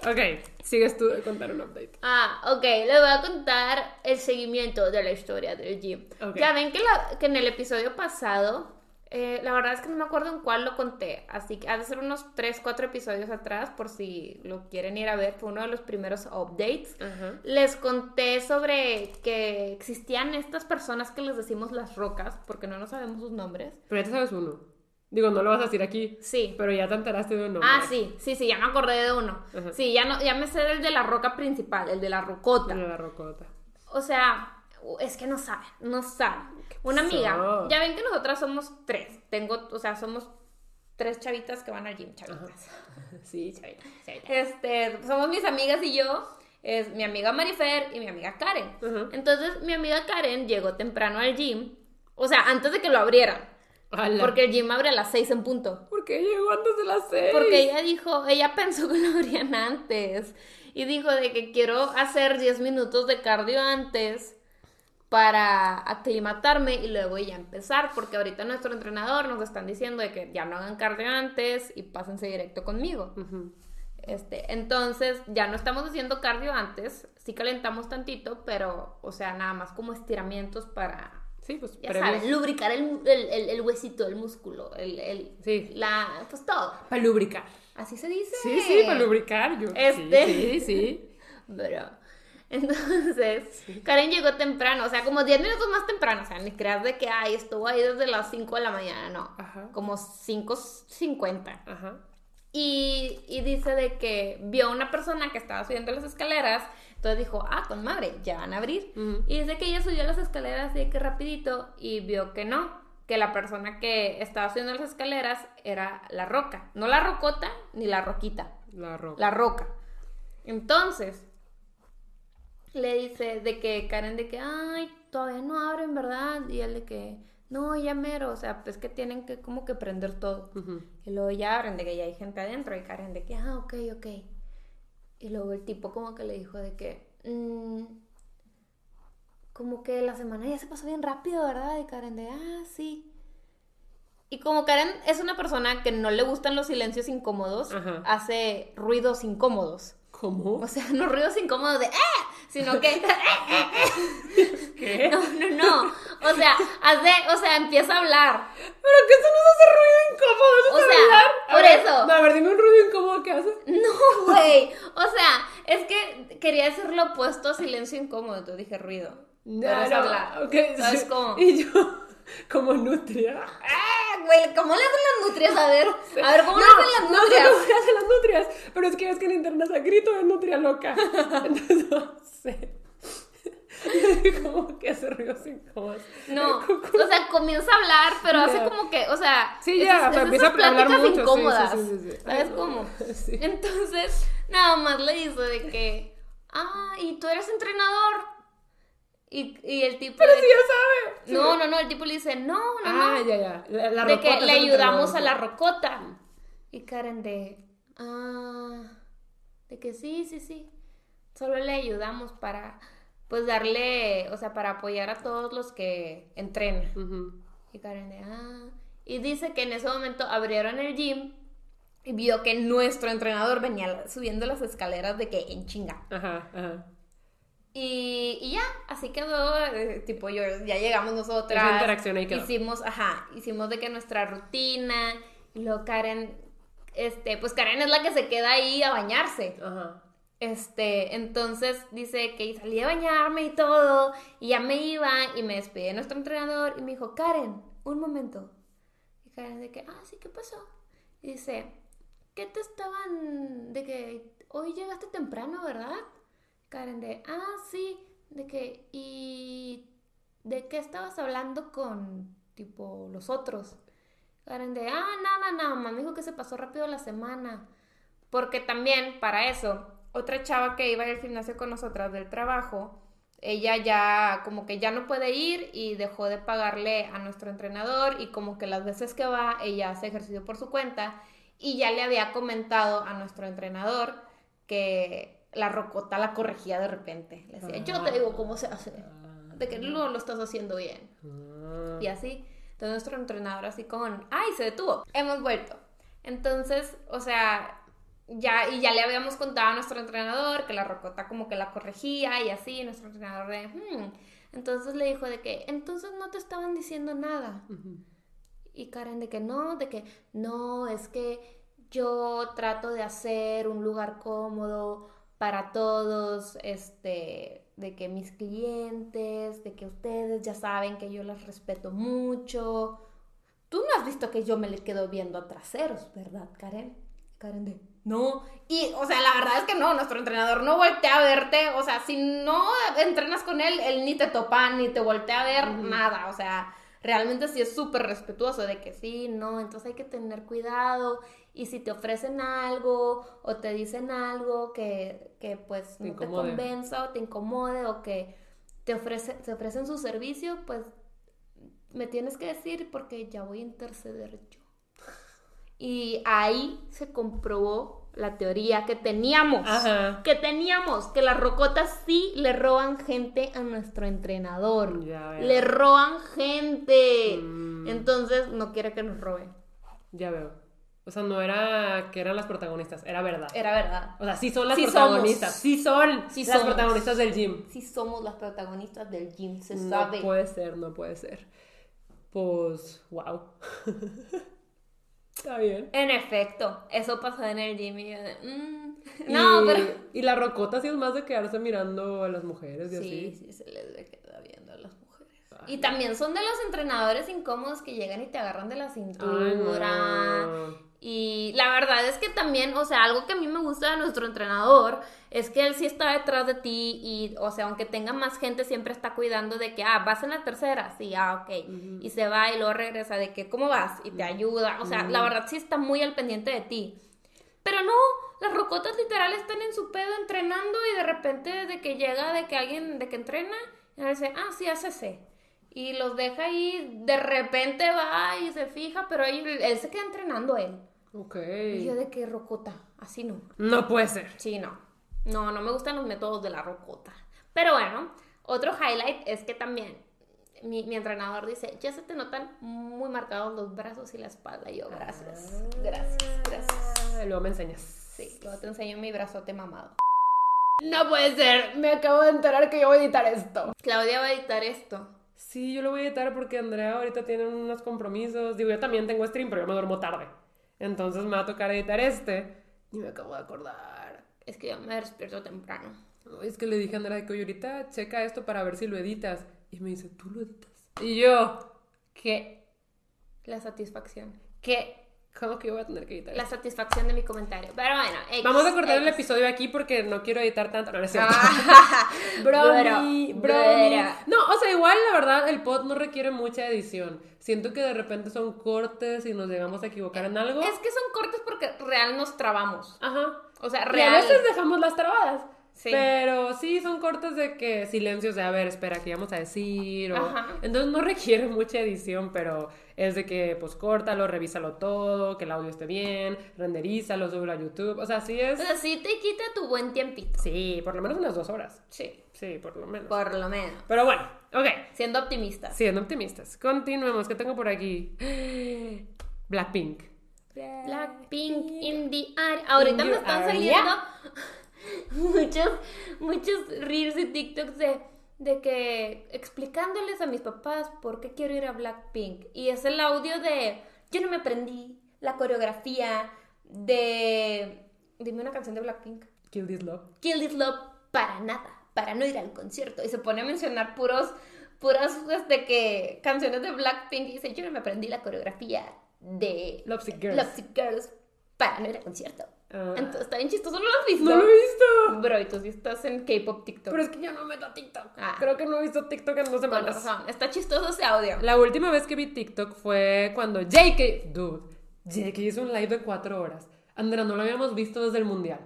Ok, sigues tú de contar un update. Ah, ok, les voy a contar el seguimiento de la historia del gym. Ok. Ya ven que, la- que en el episodio pasado, eh, la verdad es que no me acuerdo en cuál lo conté, así que ha de ser unos 3, 4 episodios atrás, por si lo quieren ir a ver, fue uno de los primeros updates. Les conté sobre que existían estas personas que les decimos las rocas, porque no nos sabemos sus nombres. Pero ya te sabes uno. Digo, no lo vas a decir aquí. Sí. Pero ya te enteraste de uno. Ah, sí, sí, sí, ya me acordé de uno. Ajá. Sí, ya, no, ya me sé del de la roca principal, el de la rocota. De la rocota. O sea, es que no saben, no saben. Una amiga, ya ven que nosotras somos tres. Tengo, o sea, somos tres chavitas que van al gym, chavitas. <laughs> Sí, chavita. chavita. Este, somos mis amigas y yo. Es mi amiga Marifer y mi amiga Karen. Ajá. Entonces, mi amiga Karen llegó temprano al gym. O sea, antes de que lo abrieran. Ala. Porque el gym abre a las seis en punto. ¿Por qué llegó antes de las seis? Porque ella dijo, ella pensó que lo abrían antes. Y dijo de que quiero hacer 10 minutos de cardio antes para aclimatarme y luego ya empezar. Porque ahorita nuestro entrenador nos están diciendo de que ya no hagan cardio antes y pásense directo conmigo. Este, entonces ya no estamos haciendo cardio antes, sí calentamos tantito, pero, o sea, nada más como estiramientos para, Sí, pues ya saben, lubricar el, el, el- el huesito, el músculo, el, Sí. la, pues todo. Para lubricar. Así se dice. Sí, sí, para lubricar. Yo. Este. Sí, sí, sí. <laughs> Bro. Entonces, <laughs> Karen llegó temprano, o sea, como 10 minutos más temprano, o sea, ni creas de que, ay, estuvo ahí desde las 5 de la mañana, no. Ajá. Como 5.50. Ajá. Y, y dice de que vio a una persona que estaba subiendo las escaleras, entonces dijo, ah, con madre, ya van a abrir. Y dice que ella subió las escaleras de que rapidito y vio que no, que la persona que estaba subiendo las escaleras era la roca, no la rocota ni la roquita, La roca. la roca. Entonces, le dice de que Karen de que, ay, todavía no abren, ¿verdad? Y él de que, no, ya mero, o sea, pues que tienen que como que prender todo. Y luego ya abren de que ya hay gente adentro y Karen de que, ah, ok, ok. Y luego el tipo como que le dijo de que, "Mm, como que la semana ya se pasó bien rápido, ¿verdad? Y Karen de, ah, sí. Y como Karen es una persona que no le gustan los silencios incómodos, Ajá. hace ruidos incómodos. ¿Cómo? O sea, <laughs> no ruidos incómodos de ¡eh! Sino que. <laughs> ¿Qué? No, no, no. O sea, hace, o sea, empieza a hablar. ¿Pero qué eso no hace ruido incómodo? ¿Eso O es sea, hablar? A por ver, eso. No, a ver, dime un ruido incómodo que hace. No, güey. O sea, es que quería decir lo opuesto a silencio incómodo. Entonces dije ruido. Pero es hablar. ok, ¿Sabes sí. cómo? Y yo, como nutria. ¡Ah, güey! ¿Cómo le hacen las nutrias? A ver, a ver, ¿cómo no, le hacen las nutrias? No, no, ¿qué hacen las nutrias? Pero es que ves que en internet está grito de nutria loca. <laughs> Entonces, no sé. <laughs> como que hace ruidos incómodos. No, <laughs> o sea, comienza a hablar, pero hace Ya. como que, o sea, Sí, ya, o sea, esas empieza a hablar mucho, incómodas. sí, sí, sí. ¿Sabes cómo? Entonces, nada más le hizo de que, ah, y tú eres entrenador. Y, y el tipo. Pero sí ya sabe. No, no, no, el tipo le dice, no, no, Ah, no. ya, ya. La, la de rocota que le ayudamos a la rocota. Y Karen de, ah, de que sí, sí, sí. Solo le ayudamos para, pues darle, o sea, para apoyar a todos los que entrenan. Y Karen de, ah. Y dice que en ese momento abrieron el gym y vio que nuestro entrenador venía subiendo las escaleras de que en chinga. Ajá, ajá. Y, y ya, así quedó, eh, tipo, yo, ya llegamos nosotras. Esa interacción ahí quedó. Hicimos, ajá, hicimos de que nuestra rutina, y luego Karen, este, pues Karen es la que se queda ahí a bañarse. Ajá. Este, entonces dice que salí a bañarme y todo, y ya me iba, y me despedí de nuestro entrenador, y me dijo, Karen, un momento. Y Karen de que, ah, sí, ¿qué pasó? Y dice, ¿qué te estaban, de que hoy llegaste temprano, ¿verdad? Karen de, ah, sí, de que, y de qué estabas hablando con, tipo, los otros. Karen de, ah, nada, nada, me dijo que se pasó rápido la semana. Porque también, para eso, otra chava que iba al gimnasio con nosotras del trabajo, ella ya como que ya no puede ir y dejó de pagarle a nuestro entrenador y como que las veces que va, ella hace ejercicio por su cuenta y ya le había comentado a nuestro entrenador que la rocota la corregía de repente. Le decía, yo te digo cómo se hace, de que no lo estás haciendo bien. Ah. Y así. Entonces nuestro entrenador así con, ay, se detuvo. Hemos vuelto. Entonces, o sea, ya, y ya le habíamos contado a nuestro entrenador que la rocota como que la corregía y así, nuestro entrenador de, "Hmm". Entonces le dijo de que, entonces no te estaban diciendo nada. Y Karen de que no, de que no, es que yo trato de hacer un lugar cómodo para todos, este, de que mis clientes, de que ustedes ya saben que yo las respeto mucho. Tú no has visto que yo me le quedo viendo a traseros, ¿verdad, Karen? Karen de, no. Y, o sea, la verdad es que no, nuestro entrenador no voltea a verte, o sea, si no entrenas con él, él ni te topa, ni te voltea a ver, nada, o sea, realmente sí es súper respetuoso de que sí, no, entonces hay que tener cuidado y si te ofrecen algo o te dicen algo que, que pues Te no te convenza o te incomode o que te, ofrece, te ofrecen su servicio, pues me tienes que decir porque ya voy a interceder yo. Y ahí se comprobó la teoría que teníamos. Ajá. Que teníamos, que las rocotas sí le roban gente a nuestro entrenador. Ya le roban gente. Mm. Entonces no quiere que nos roben. Ya veo. O sea, no era que eran las protagonistas, era verdad. Era verdad. O sea, sí son las Sí protagonistas. somos. Sí son Sí las somos. protagonistas del gym. Sí somos las protagonistas del gym, se No sabe. puede ser, no puede ser. Pues, wow. <laughs> Está bien. En efecto, eso pasó en el gym y yo de, mm. <laughs> No, y, pero... Y la rocota sí es más de quedarse mirando a las mujeres y Sí, así. sí, se les ve queda viendo a las mujeres. Ay. Y también son de los entrenadores incómodos que llegan y te agarran de la Ay, cintura. no. Y la verdad es que también, o sea, algo que a mí me gusta de nuestro entrenador es que él sí está detrás de ti y, o sea, aunque tenga más gente, siempre está cuidando de que, ah, vas en la tercera, sí, ah, ok. Y se va y luego regresa de que, ¿cómo vas? Y te ayuda. O sea, la verdad sí está muy al pendiente de ti. Pero no, las rocotas literal están en su pedo entrenando y de repente de que llega, de que alguien, de que entrena, y dice, ah, sí, hácese. Y los deja ahí, de repente va y se fija, pero él, él se queda entrenando él. Ok. Y yo de que rocota, así no. No puede ser. Sí, no. No, no me gustan los métodos de la rocota. Pero bueno, Otro highlight es que también mi, mi entrenador dice, ya se te notan muy marcados los brazos y la espalda. Y yo, gracias, gracias, gracias. Ah, Luego me enseñas. Sí, luego te enseño mi brazote mamado. No puede ser, me acabo de enterar que yo voy a editar esto. Claudia va a editar esto. Sí, yo lo voy a editar porque Andrea ahorita tiene unos compromisos. Digo, yo también tengo stream, pero yo me duermo tarde. Entonces me va a tocar editar este. Y me acabo de acordar. Es que yo me despierto temprano. No, es que le dije a Andrea que ahorita checa esto para ver si lo editas. Y me dice, ¿tú lo editas? Y yo, ¿qué? La satisfacción. ¿Qué? ¿Cómo que yo voy a tener que editar? La satisfacción de mi comentario. Pero bueno, X, Vamos a cortar el episodio aquí porque no quiero editar tanto. No, no es <laughs> cierto. Bromi, Bro, bromi. bro. No, o sea, igual la verdad el pod no requiere mucha edición. Siento que de repente son cortes y nos llegamos a equivocar en algo. Es que son cortes porque real nos trabamos. Ajá. O sea, Y a real. veces dejamos las trabadas. Sí. Pero sí, son cortes de que silencios de, a ver, espera, ¿qué íbamos a decir? O- Ajá. Entonces no <laughs> requiere mucha edición, pero es de que, pues, córtalo, revísalo todo, que el audio esté bien, renderízalo, súbelo a YouTube. O sea, sí es... O sea, sí te quita tu buen tiempito. Sí, por lo menos unas dos horas. Sí. Sí, por lo menos. Por lo menos. Pero bueno, ok. Siendo optimistas. Siendo optimistas. Continuemos. ¿Qué tengo por aquí? <gasps> Blackpink. Blackpink in the area. Ahorita In me están area. saliendo muchos, muchos reels y TikToks de, de que explicándoles a mis papás por qué quiero ir a Blackpink. Y es el audio de yo no me aprendí la coreografía de. Dime una canción de Blackpink. Kill This Love. Kill This Love para nada, para no ir al concierto. Y se pone a mencionar puros, puras este, que, canciones de Blackpink y dice, yo no me aprendí la coreografía de Lovesick Girls. Lovesick Girls para no ir al concierto. Ah. Entonces está bien chistoso, ¿no lo has visto? No lo he visto. Bro, y tú sí estás en K-pop TikTok. Pero es que yo no meto TikTok. Ah. Creo que no he visto TikTok en dos Con semanas. razón, está chistoso ese audio. La última vez que vi TikTok fue cuando JK, dude, JK hizo un live de cuatro horas. Andrea, no lo habíamos visto desde el mundial.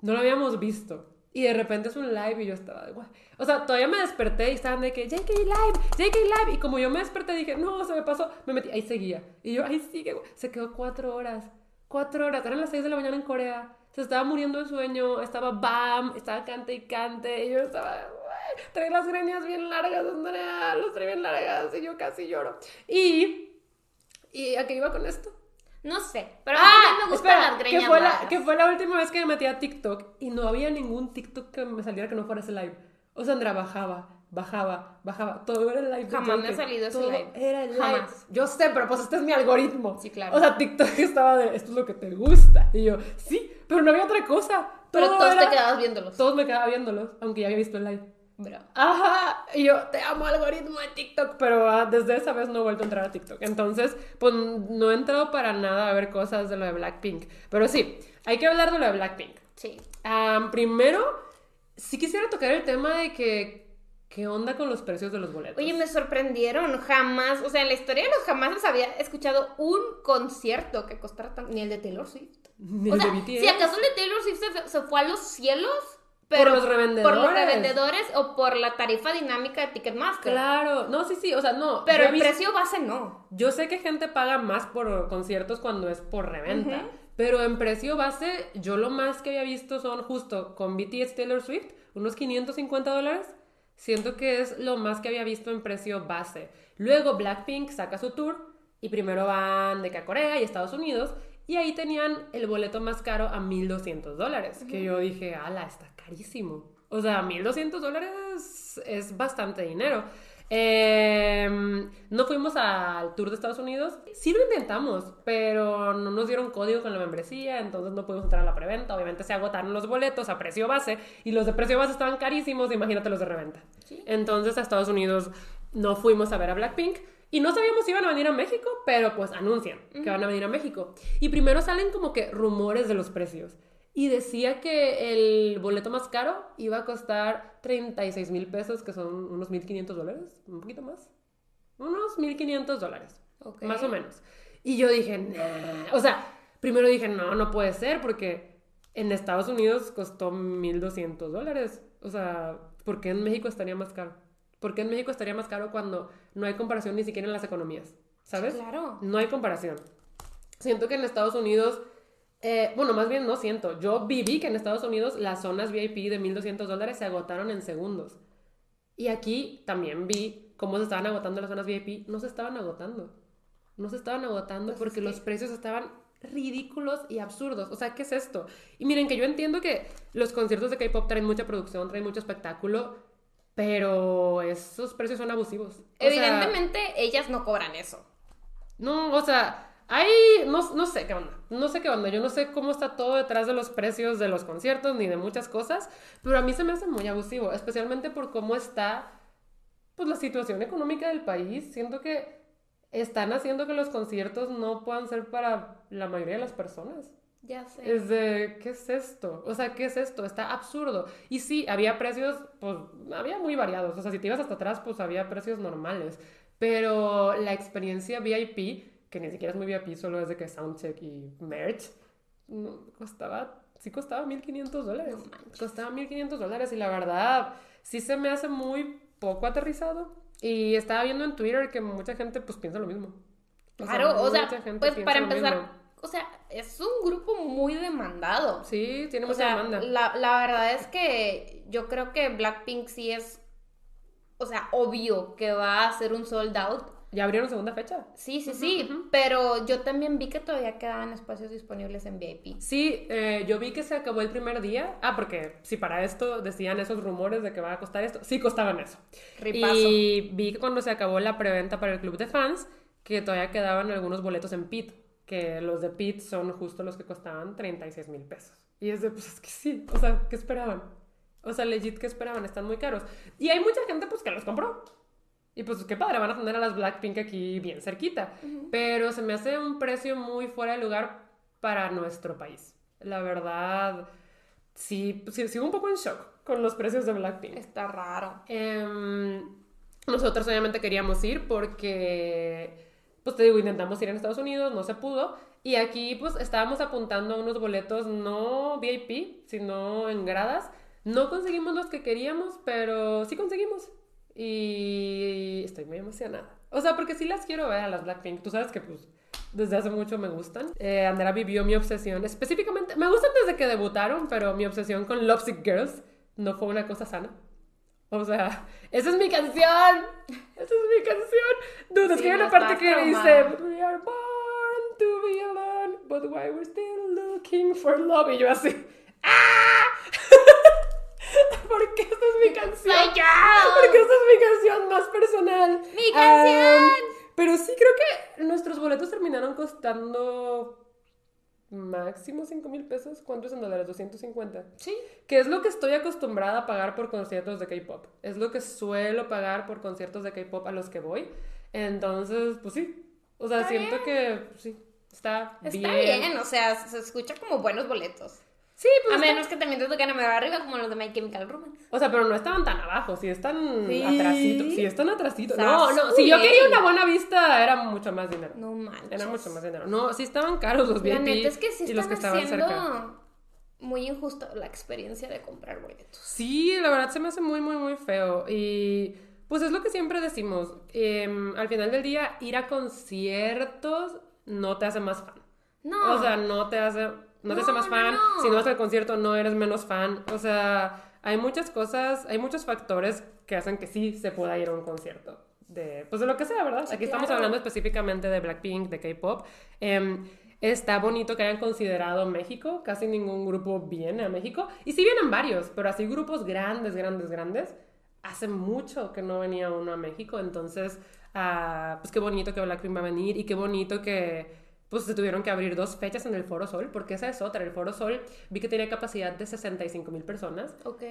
No lo habíamos visto. Y de repente es un live y yo estaba de guay. O sea, todavía me desperté y estaban de que JK live, JK live. Y como yo me desperté dije, no, se me pasó. Me metí, ahí seguía. Y yo, ahí sigue. Se quedó cuatro horas. Cuatro horas. Eran las seis de la mañana en Corea. Se estaba muriendo de sueño. Estaba bam. Estaba cante y cante. Y yo estaba, trae las greñas bien largas, Andrea. Las trae bien largas. Y yo casi lloro. Y. ¿Y a qué iba con esto? No sé, pero a mí también me gustan las greñas que fue, la, que fue la última vez que me metí a TikTok y no había ningún TikTok que me saliera que no fuera ese live. O sea, Andrea bajaba, bajaba, bajaba. Todo era el live. Jamás me ha salido ese live. Era el live. Jamás. Yo sé, pero pues este es mi algoritmo. Sí, claro. O sea, TikTok <laughs> estaba de esto es lo que te gusta. Y yo, sí, pero no había otra cosa. Pero Todo todos era- te quedabas viéndolos. Todos me quedaba viéndolos, aunque ya había visto el live. Bro. Ajá, y yo te amo algoritmo de TikTok, pero ah, desde esa vez no he vuelto a entrar a TikTok. Entonces, pues no he entrado para nada a ver cosas de lo de Blackpink. Pero sí, hay que hablar de lo de Blackpink. Sí. Primero, sí quisiera tocar el tema de que, ¿qué onda con los precios de los boletos? Oye, me sorprendieron, jamás, o sea, en la historia de los jamás había escuchado un concierto que costara tan, ni el de Taylor Swift. Ni o el sea, de BTS. si acaso el de Taylor Swift se, se fue a los cielos, pero Por los revendedores. por los revendedores o por la tarifa dinámica de Ticketmaster. Claro, no, sí, sí, o sea, no. Pero el precio base no. Yo sé que gente paga más por conciertos cuando es por reventa, Ujú. pero en precio base, yo lo más que había visto son justo con BTS Taylor Swift, unos 550 dólares. Siento que es lo más que había visto en precio base. Luego Blackpink saca su tour y primero van de que a Corea y Estados Unidos y ahí tenían el boleto más caro a 1200 dólares, que yo dije, ala, está carísimo. O sea, 1200 dólares es bastante dinero. Eh, no fuimos al tour de Estados Unidos. Sí lo intentamos, pero no nos dieron código con la membresía, entonces no pudimos entrar a la preventa. Obviamente se agotaron los boletos a precio base y los de precio base estaban carísimos, imagínate los de reventa. Sí. Entonces a Estados Unidos no fuimos a ver a Blackpink. Y no sabíamos si iban a venir a México, pero pues anuncian que van a venir a México. Y primero salen como que rumores de los precios. Y decía que el boleto más caro iba a costar 36 mil pesos, que son unos 1.500 dólares, un poquito más. Unos 1.500 dólares, más o menos. Y yo dije, nah. O sea, primero dije, no, no puede ser, porque en Estados Unidos costó 1.200 dólares. O sea, ¿por qué en México estaría más caro? ¿Por qué en México estaría más caro cuando no hay comparación ni siquiera en las economías? ¿Sabes? Claro. No hay comparación. Siento que en Estados Unidos, eh, bueno, más bien no siento. Yo viví que en Estados Unidos las zonas VIP de 1.200 dólares se agotaron en segundos. Y aquí también vi cómo se estaban agotando las zonas VIP. No se estaban agotando. No se estaban agotando Pues porque que- los precios estaban ridículos y absurdos. O sea, ¿qué es esto? Y miren que yo entiendo que los conciertos de K-pop traen mucha producción, traen mucho espectáculo, pero esos precios son abusivos. O sea, Evidentemente, ellas no cobran eso. no, o sea, hay, no, no sé qué onda, no sé qué onda, yo no sé cómo está todo detrás de los precios de los conciertos ni de muchas cosas, pero a mí se me hace muy abusivo, especialmente por cómo está, pues, la situación económica del país. Siento que están haciendo que los conciertos no puedan ser para la mayoría de las personas. Ya sé. Es de, ¿qué es esto? O sea, ¿qué es esto? Está absurdo. Y sí, había precios, pues, había muy variados. O sea, si te ibas hasta atrás, pues había precios normales. Pero la experiencia VIP, que ni siquiera es muy VIP, solo es de que soundcheck y merch, no, costaba, sí costaba 1500 dólares. No costaba 1500 dólares y la verdad, sí se me hace muy poco aterrizado. Y estaba viendo en Twitter que mucha gente, pues, piensa lo mismo. O sea, Claro, o sea, mucha gente pues para empezar, o sea, es un grupo muy demandado. Sí, tiene O mucha sea, demanda. la, la verdad es que yo creo que Blackpink sí es, o sea, obvio que va a ser un sold out. ¿Ya abrieron segunda fecha? Sí, sí, sí, pero yo también vi que todavía quedaban espacios disponibles en VIP. Sí, eh, yo vi que se acabó el primer día. Ah, porque si para esto decían esos rumores de que va a costar esto, sí costaban eso. Ripazo. Y vi que cuando se acabó la preventa para el club de fans, que todavía quedaban algunos boletos en PIT, que los de PIT son justo los que costaban 36 mil pesos. Y es de, pues es que sí, o sea, ¿qué esperaban? O sea, legit, ¿qué esperaban? Están muy caros. Y hay mucha gente, pues, que los compró. Y pues qué padre, van a tener a las Blackpink aquí bien cerquita. Pero se me hace un precio muy fuera de lugar para nuestro país. La verdad, sí, sí, sigo un poco en shock con los precios de Blackpink. Está raro. Em, nosotros obviamente queríamos ir porque, pues te digo, intentamos ir en Estados Unidos, no se pudo. Y aquí pues estábamos apuntando a unos boletos no VIP, sino en gradas. No conseguimos los que queríamos, pero sí conseguimos. Y estoy muy emocionada. O sea, porque sí las quiero ver a las Blackpink. Tú sabes que pues desde hace mucho me gustan. Eh, Andrea vivió mi obsesión. Específicamente, me gustan desde que debutaron, pero mi obsesión con Lovesick Girls no fue una cosa sana. O sea, esa es mi canción. Esa es mi canción. Dude, es que hay una parte que dice: traumada. We are born to be alone, but why we're still looking for love. Y yo así: ¡Ah! <laughs> Porque esta es mi canción. ¡Soy yo! Porque esta es mi canción más personal. ¡Mi canción! Pero sí creo que nuestros boletos terminaron costando máximo 5 mil pesos. ¿Cuántos en dólares? 250. Sí. Que es lo que estoy acostumbrada a pagar por conciertos de K-pop. Es lo que suelo pagar por conciertos de K-pop a los que voy. Entonces, pues sí. O sea, Está siento que sí. Está, Está bien. o sea, se escucha como buenos boletos. Sí, pues. A menos que también te toquen a medio arriba como los de My Chemical Romance. O sea, pero no estaban tan abajo, sí están Sí. atrasitos. Sí, están atrasitos. No, no, si yo quería una buena vista, era mucho más dinero. No manches. Era mucho más dinero. No, sí estaban caros los La VIP neta es que sí y los que están estaban haciendo cerca. muy injusta la experiencia de comprar boletos. Sí, la verdad se me hace muy, muy, muy feo. Y pues es lo que siempre decimos. em, al final del día, ir a conciertos no te hace más fan. No. O sea, no te hace, no te hace más fan. Si no vas al concierto, no eres menos fan. O sea, hay muchas cosas, hay muchos factores que hacen que sí se pueda ir a un concierto. De, pues de lo que sea, ¿verdad? Aquí estamos hablando específicamente de Blackpink, de K-pop. Em, está bonito que hayan considerado México. Casi ningún grupo viene a México. Y sí vienen varios, pero así grupos grandes, grandes, grandes. Hace mucho que no venía uno a México. Entonces, ah, pues qué bonito que Blackpink va a venir y qué bonito que pues se tuvieron que abrir dos fechas en el Foro Sol, porque esa es otra. El Foro Sol vi que tenía capacidad de 65 mil personas Ok.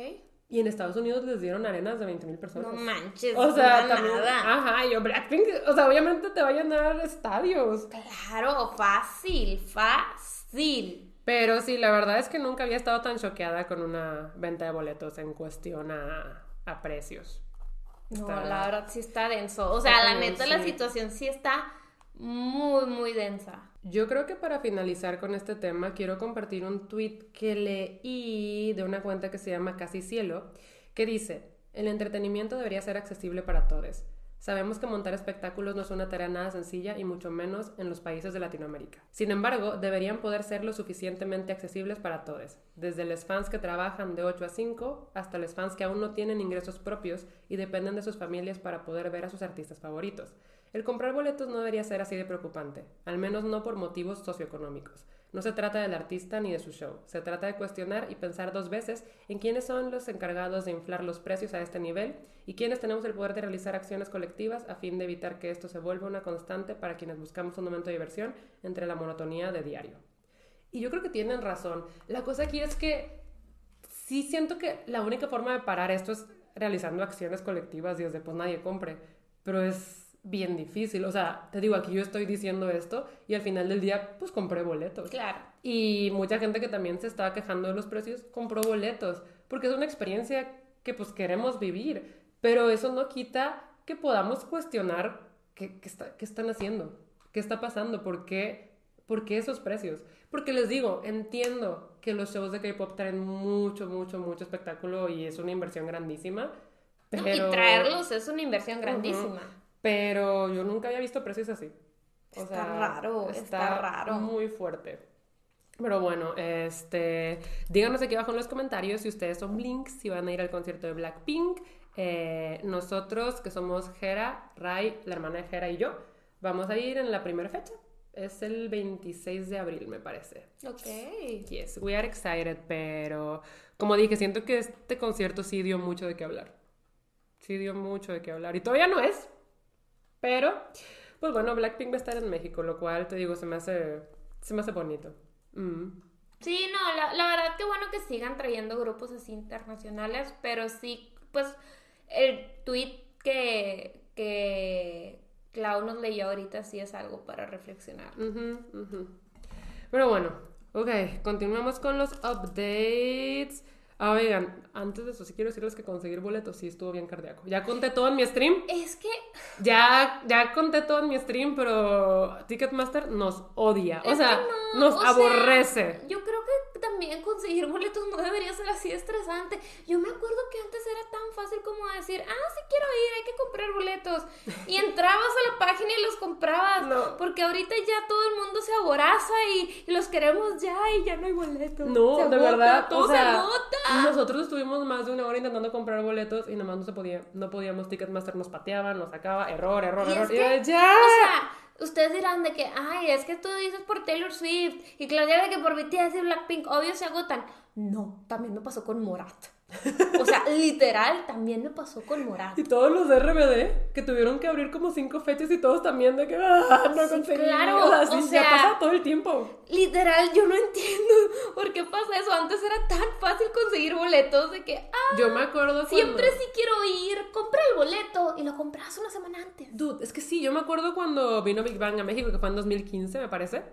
y en Estados Unidos les dieron arenas de 20 mil personas. No manches. O sea, no también, nada. ajá, yo Blackpink, o sea, obviamente te va a llenar estadios. Claro, fácil, fácil. Pero sí, la verdad es que nunca había estado tan choqueada con una venta de boletos en cuestión a, a precios. No, Está- la verdad sí está denso. O sea, la neta, la sí. situación sí está muy, muy densa. Yo creo que para finalizar con este tema, quiero compartir un tweet que leí de una cuenta que se llama Casi Cielo, que dice, el entretenimiento debería ser accesible para todos. Sabemos que montar espectáculos no es una tarea nada sencilla y mucho menos en los países de Latinoamérica. Sin embargo, deberían poder ser lo suficientemente accesibles para todos, desde los fans que trabajan de 8 a 5 hasta los fans que aún no tienen ingresos propios y dependen de sus familias para poder ver a sus artistas favoritos. El comprar boletos no debería ser así de preocupante, al menos no por motivos socioeconómicos. No se trata del artista ni de su show, se trata de cuestionar y pensar dos veces en quiénes son los encargados de inflar los precios a este nivel y quiénes tenemos el poder de realizar acciones colectivas a fin de evitar que esto se vuelva una constante para quienes buscamos un momento de diversión entre la monotonía de diario. Y yo creo que tienen razón. La cosa aquí es que sí siento que la única forma de parar esto es realizando acciones colectivas y desde pues nadie compre, pero es bien difícil. O sea, te digo, aquí yo estoy diciendo esto y al final del día, pues compré boletos. Claro. Y mucha gente que también se estaba quejando de los precios compró boletos, porque es una experiencia que pues queremos vivir, pero eso no quita que podamos cuestionar qué, qué, está, qué están haciendo, qué está pasando, por qué, por qué esos precios. Porque les digo, entiendo que los shows de K-Pop traen mucho, mucho, mucho espectáculo y es una inversión grandísima. Pero... Y traerlos es una inversión grandísima. Pero yo nunca había visto precios así. O está sea, raro, está, está, raro. Muy fuerte. Pero bueno, este, díganos aquí abajo en los comentarios si ustedes son Blinks, si van a ir al concierto de Blackpink. Eh, nosotros, que somos Jera, Rai, la hermana de Jera y yo, vamos a ir en la primera fecha. Es el 26 de abril, me parece. Ok. Yes, we are excited, pero como dije, siento que este concierto sí dio mucho de qué hablar. Sí dio mucho de qué hablar. Y todavía no es, pero, pues bueno, Blackpink va a estar en México, lo cual te digo, se me hace, se me hace bonito. Mm. Sí, no, la, la verdad que bueno que sigan trayendo grupos así internacionales, pero sí, pues el tweet que, que Clau nos leyó ahorita sí es algo para reflexionar. Pero bueno, ok, continuamos con los updates. Ah, oigan, antes de eso sí quiero decirles que conseguir boletos sí estuvo bien cardíaco. Ya conté todo en mi stream. Es que... Ya, ya conté todo en mi stream, pero Ticketmaster nos odia. O sea, nos aborrece. yo creo que también conseguir boletos no debería ser así estresante. Yo me acuerdo que antes era tan fácil como decir, ah, sí quiero ir, hay que comprar boletos. Y entrabas a la página y los comprabas. No. Porque ahorita ya todo el mundo se aboraza y, y los queremos ya y ya no hay boletos. No, Se de agota, verdad. Todo o sea, se agota. Nosotros estuvimos más de una hora intentando comprar boletos y nada más no se podía. No podíamos. Ticketmaster nos pateaba, nos sacaba. Error, error, Y error. es Y que, ¡Ya! O sea, ustedes dirán de que, ay, es que tú dices por Taylor Swift y Claudia de que por BTS y Blackpink, obvio se agotan. No, también me pasó con Morat. O sea, literal, también me pasó con Morat. Y todos los de RBD que tuvieron que abrir como cinco fechas y todos también de que ah, no Sí, conseguí. claro, O sea, sí, o ya sea, pasa todo el tiempo. Literal, yo no entiendo por qué pasa eso. Antes era tan fácil conseguir boletos de que, ah, Yo me acuerdo cuando... siempre sí quiero ir, compré el boleto y lo compras una semana antes. Dude, es que sí, yo me acuerdo cuando vino Big Bang a México, que fue en 2015, me parece.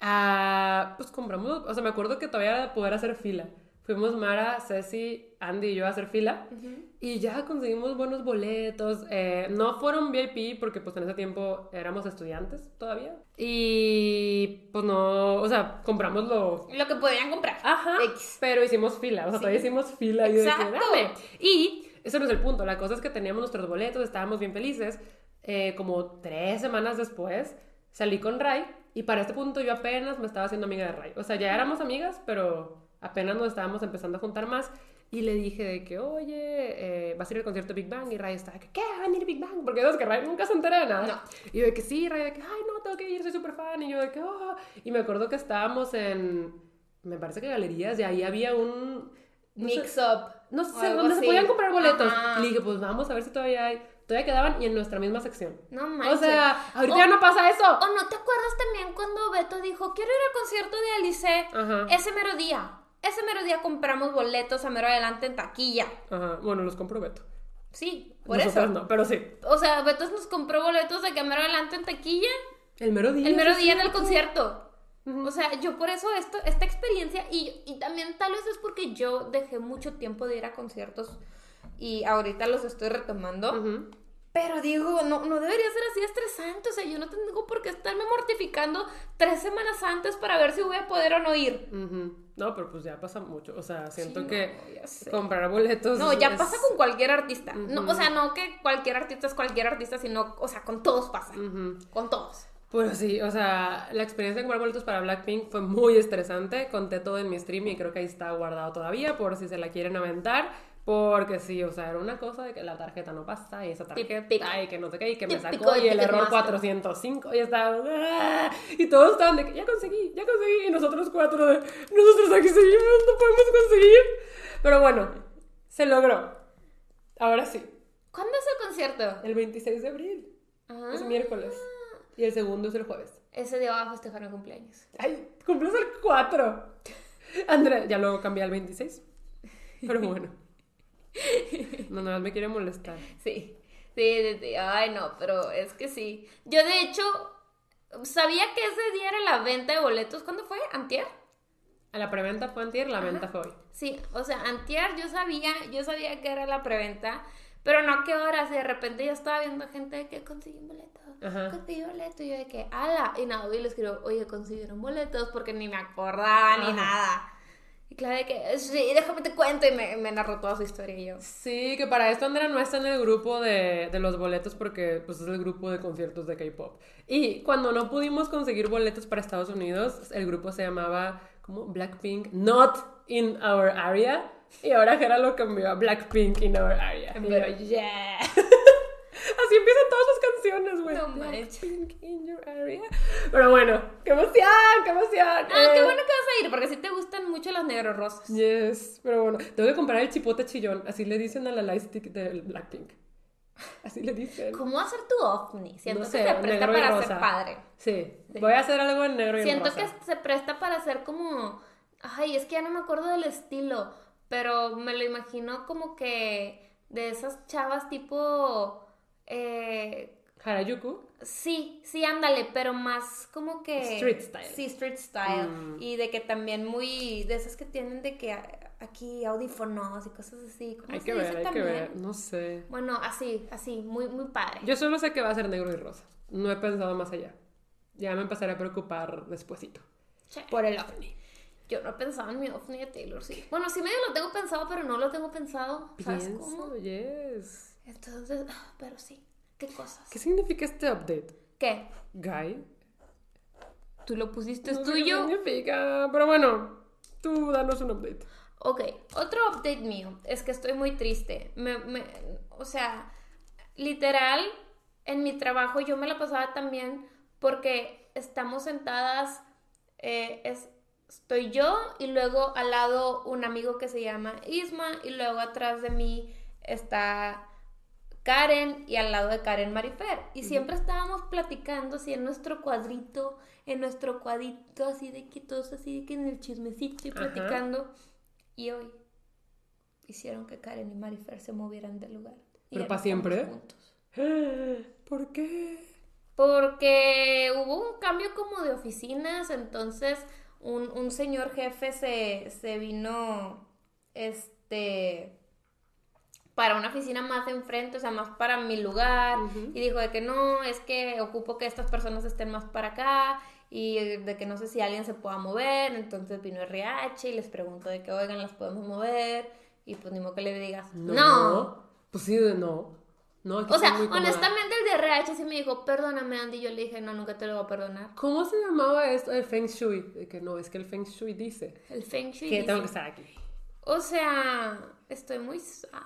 Ah, pues compramos, o sea, me acuerdo que todavía era de poder hacer fila. Fuimos Mara, Ceci, Andy y yo a hacer fila. Y ya conseguimos buenos boletos. eh, no fueron VIP porque pues en ese tiempo éramos estudiantes todavía. Y pues no, o sea, compramos lo... Lo que podían comprar. Ajá. X. Pero hicimos fila, o sea, todavía hicimos fila. Y Exacto. Y ese no es el punto. La cosa es que teníamos nuestros boletos, estábamos bien felices. Eh, como tres semanas después salí con Ray y para este punto yo apenas me estaba haciendo amiga de Ray. O sea, ya éramos amigas, pero apenas nos estábamos empezando a juntar más. Y le dije de que, oye, eh, vas a ir al concierto Big Bang. Y Ray estaba de que, ¿qué? ¿Va a venir Big Bang? Porque es que Ray nunca se entera de nada. No. Y yo de que sí, Ray de que, ay, no, tengo que ir, soy súper fan. Y yo de que, oh. Y me acuerdo que estábamos en, me parece que galerías, y ahí había un... no sé- Mix up. no o sé, donde se así. podían comprar boletos. Ajá. Y le dije, pues vamos a ver si todavía hay. Todavía quedaban y en nuestra misma sección. No O manches. sea, ahorita O- ya no pasa eso. ¿O no te acuerdas también cuando Beto dijo, quiero ir al concierto de Alice? Ajá. Ese mero día. Ese mero día compramos boletos a mero adelante en taquilla. Ajá, bueno, los compró Beto. Sí, por Nosotras eso. no, pero sí. O sea, Beto nos compró boletos de que a mero adelante en taquilla. El mero día. El mero día del concierto. O sea, yo por eso esto, esta experiencia, y, y también tal vez es porque yo dejé mucho tiempo de ir a conciertos y ahorita los estoy retomando. Ujú. Pero digo, no, no debería ser así estresante. O sea, yo no tengo por qué estarme mortificando tres semanas antes para ver si voy a poder o no ir. Ujú. No, pero pues ya pasa mucho. O sea, siento Sí, no, que comprar boletos. No, ya es- pasa con cualquier artista. no, o sea, no que cualquier artista es cualquier artista, sino, o sea, con todos pasa. Con todos. Pues sí, o sea, la experiencia de comprar boletos para Blackpink fue muy estresante. Conté todo en mi stream y creo que ahí está guardado todavía por si se la quieren aventar. Porque sí, o sea, era una cosa de que la tarjeta no pasa y esa tarjeta y que no sé qué y que me sacó y el error Ticketmaster. 405 y estaba ¡ah! y todos estaban de que ya conseguí, ya conseguí y nosotros cuatro de nosotros aquí seguimos, no podemos conseguir. Pero bueno, se logró. Ahora sí, ¿Cuándo es el concierto? el 26 de abril, Ah, es miércoles y el segundo es el jueves. Ese día va a festejar mi cumpleaños. Ay, cumples el 4. Andrea, ya luego cambié al 26. Pero bueno. <laughs> No, nada más me quiere molestar. Sí. Sí, sí, sí. Ay, no, pero es que sí. Yo, de hecho, sabía que ese día era la venta de boletos. ¿Cuándo fue? ¿Antier? A la preventa fue antier, la venta fue hoy. Sí, o sea, antier yo sabía, yo sabía que era la preventa, pero no a qué horas, y de repente ya estaba viendo gente de que conseguí un boleto, Ajá. conseguí un boleto, y yo de que, ala, y nada, y le escribo, oye, consiguieron boletos, porque ni me acordaba, ni nada. Y claro, de que, sí, déjame te cuento, y me, me narró toda su historia, y yo, Sí, que para esto Andrea no está en el grupo de, de los boletos porque pues, es el grupo de conciertos de K-pop. Y cuando no pudimos conseguir boletos para Estados Unidos, el grupo se llamaba como Blackpink Not in Our Area. Y ahora Jera lo cambió a Blackpink in Our Area. Pero- yeah. <laughs> Así empiezan todas sus canciones, güey. No manches. In your area. Pero bueno, qué emoción, qué emoción. ah, qué Eh, bueno que vas a ir, porque sí te gustan mucho los negros rosas. Yes, pero bueno, tengo que comprar el chipote chillón. Así le dicen a la lightstick del Blackpink. Así le dicen. ¿Cómo hacer tu ovni? Siento No que sé, se presta para rosa. ser padre. Sí, voy a hacer algo en negro y en Siento rosa. que se presta para hacer como. Ay, es que ya no me acuerdo del estilo. Pero me lo imagino como que de esas chavas tipo. Eh, Harajuku. sí, sí, ándale, pero más como que. Street style. Sí, street style. Mm. Y de que también muy. De esas que tienen de que aquí audífonos y cosas así. ¿Cómo Hay se que dice ver, hay que también? ver. No sé. Bueno, así, así, muy, muy padre. Yo solo sé que va a ser negro y rosa. No he pensado más allá. Ya me empezaré a preocupar despuesito. Che. Por el ovni. Yo no pensaba en mi ovni de Taylor, sí. Bueno, sí medio lo tengo pensado, pero no lo tengo pensado. ¿Sabes cómo? Pienso, yes. Entonces, <sighs> pero sí. ¿Qué cosas? ¿Qué significa este update? ¿Qué? Guy. ¿Tú lo pusiste No es sé qué tuyo? significa, pero bueno, tú danos un update. Ok, otro update mío es que estoy muy triste. Me, me- o sea, literal, en mi trabajo yo me la pasaba también porque estamos sentadas, eh, es, estoy yo y luego al lado un amigo que se llama Isma y luego atrás de mí está Karen y al lado de Karen Marifer. Y siempre estábamos platicando así en nuestro cuadrito, en nuestro cuadrito así de que todos así de que en el chismecito y platicando. Y hoy hicieron que Karen y Marifer se movieran del lugar. Y ¿Pero ya pa' no siempre? juntos. <gasps> ¿Por qué? Porque hubo un cambio como de oficinas, entonces un, un señor jefe se, se vino, este, para una oficina más enfrente, o sea, más para mi lugar, y dijo de que no, es que ocupo que estas personas estén más para acá, y de que no sé si alguien se pueda mover, entonces vino RH y les preguntó de que, oigan, las podemos mover, y pues ni modo que le digas, no. Pues sí, de no. No, O sea, honestamente el de RH sí me dijo, perdóname Andy, yo le dije, no, nunca te lo voy a perdonar. ¿Cómo se llamaba esto? El Feng Shui. De Que no, es que el Feng Shui dice El Feng Shui que dice- tengo que estar aquí. O sea, estoy muy sad.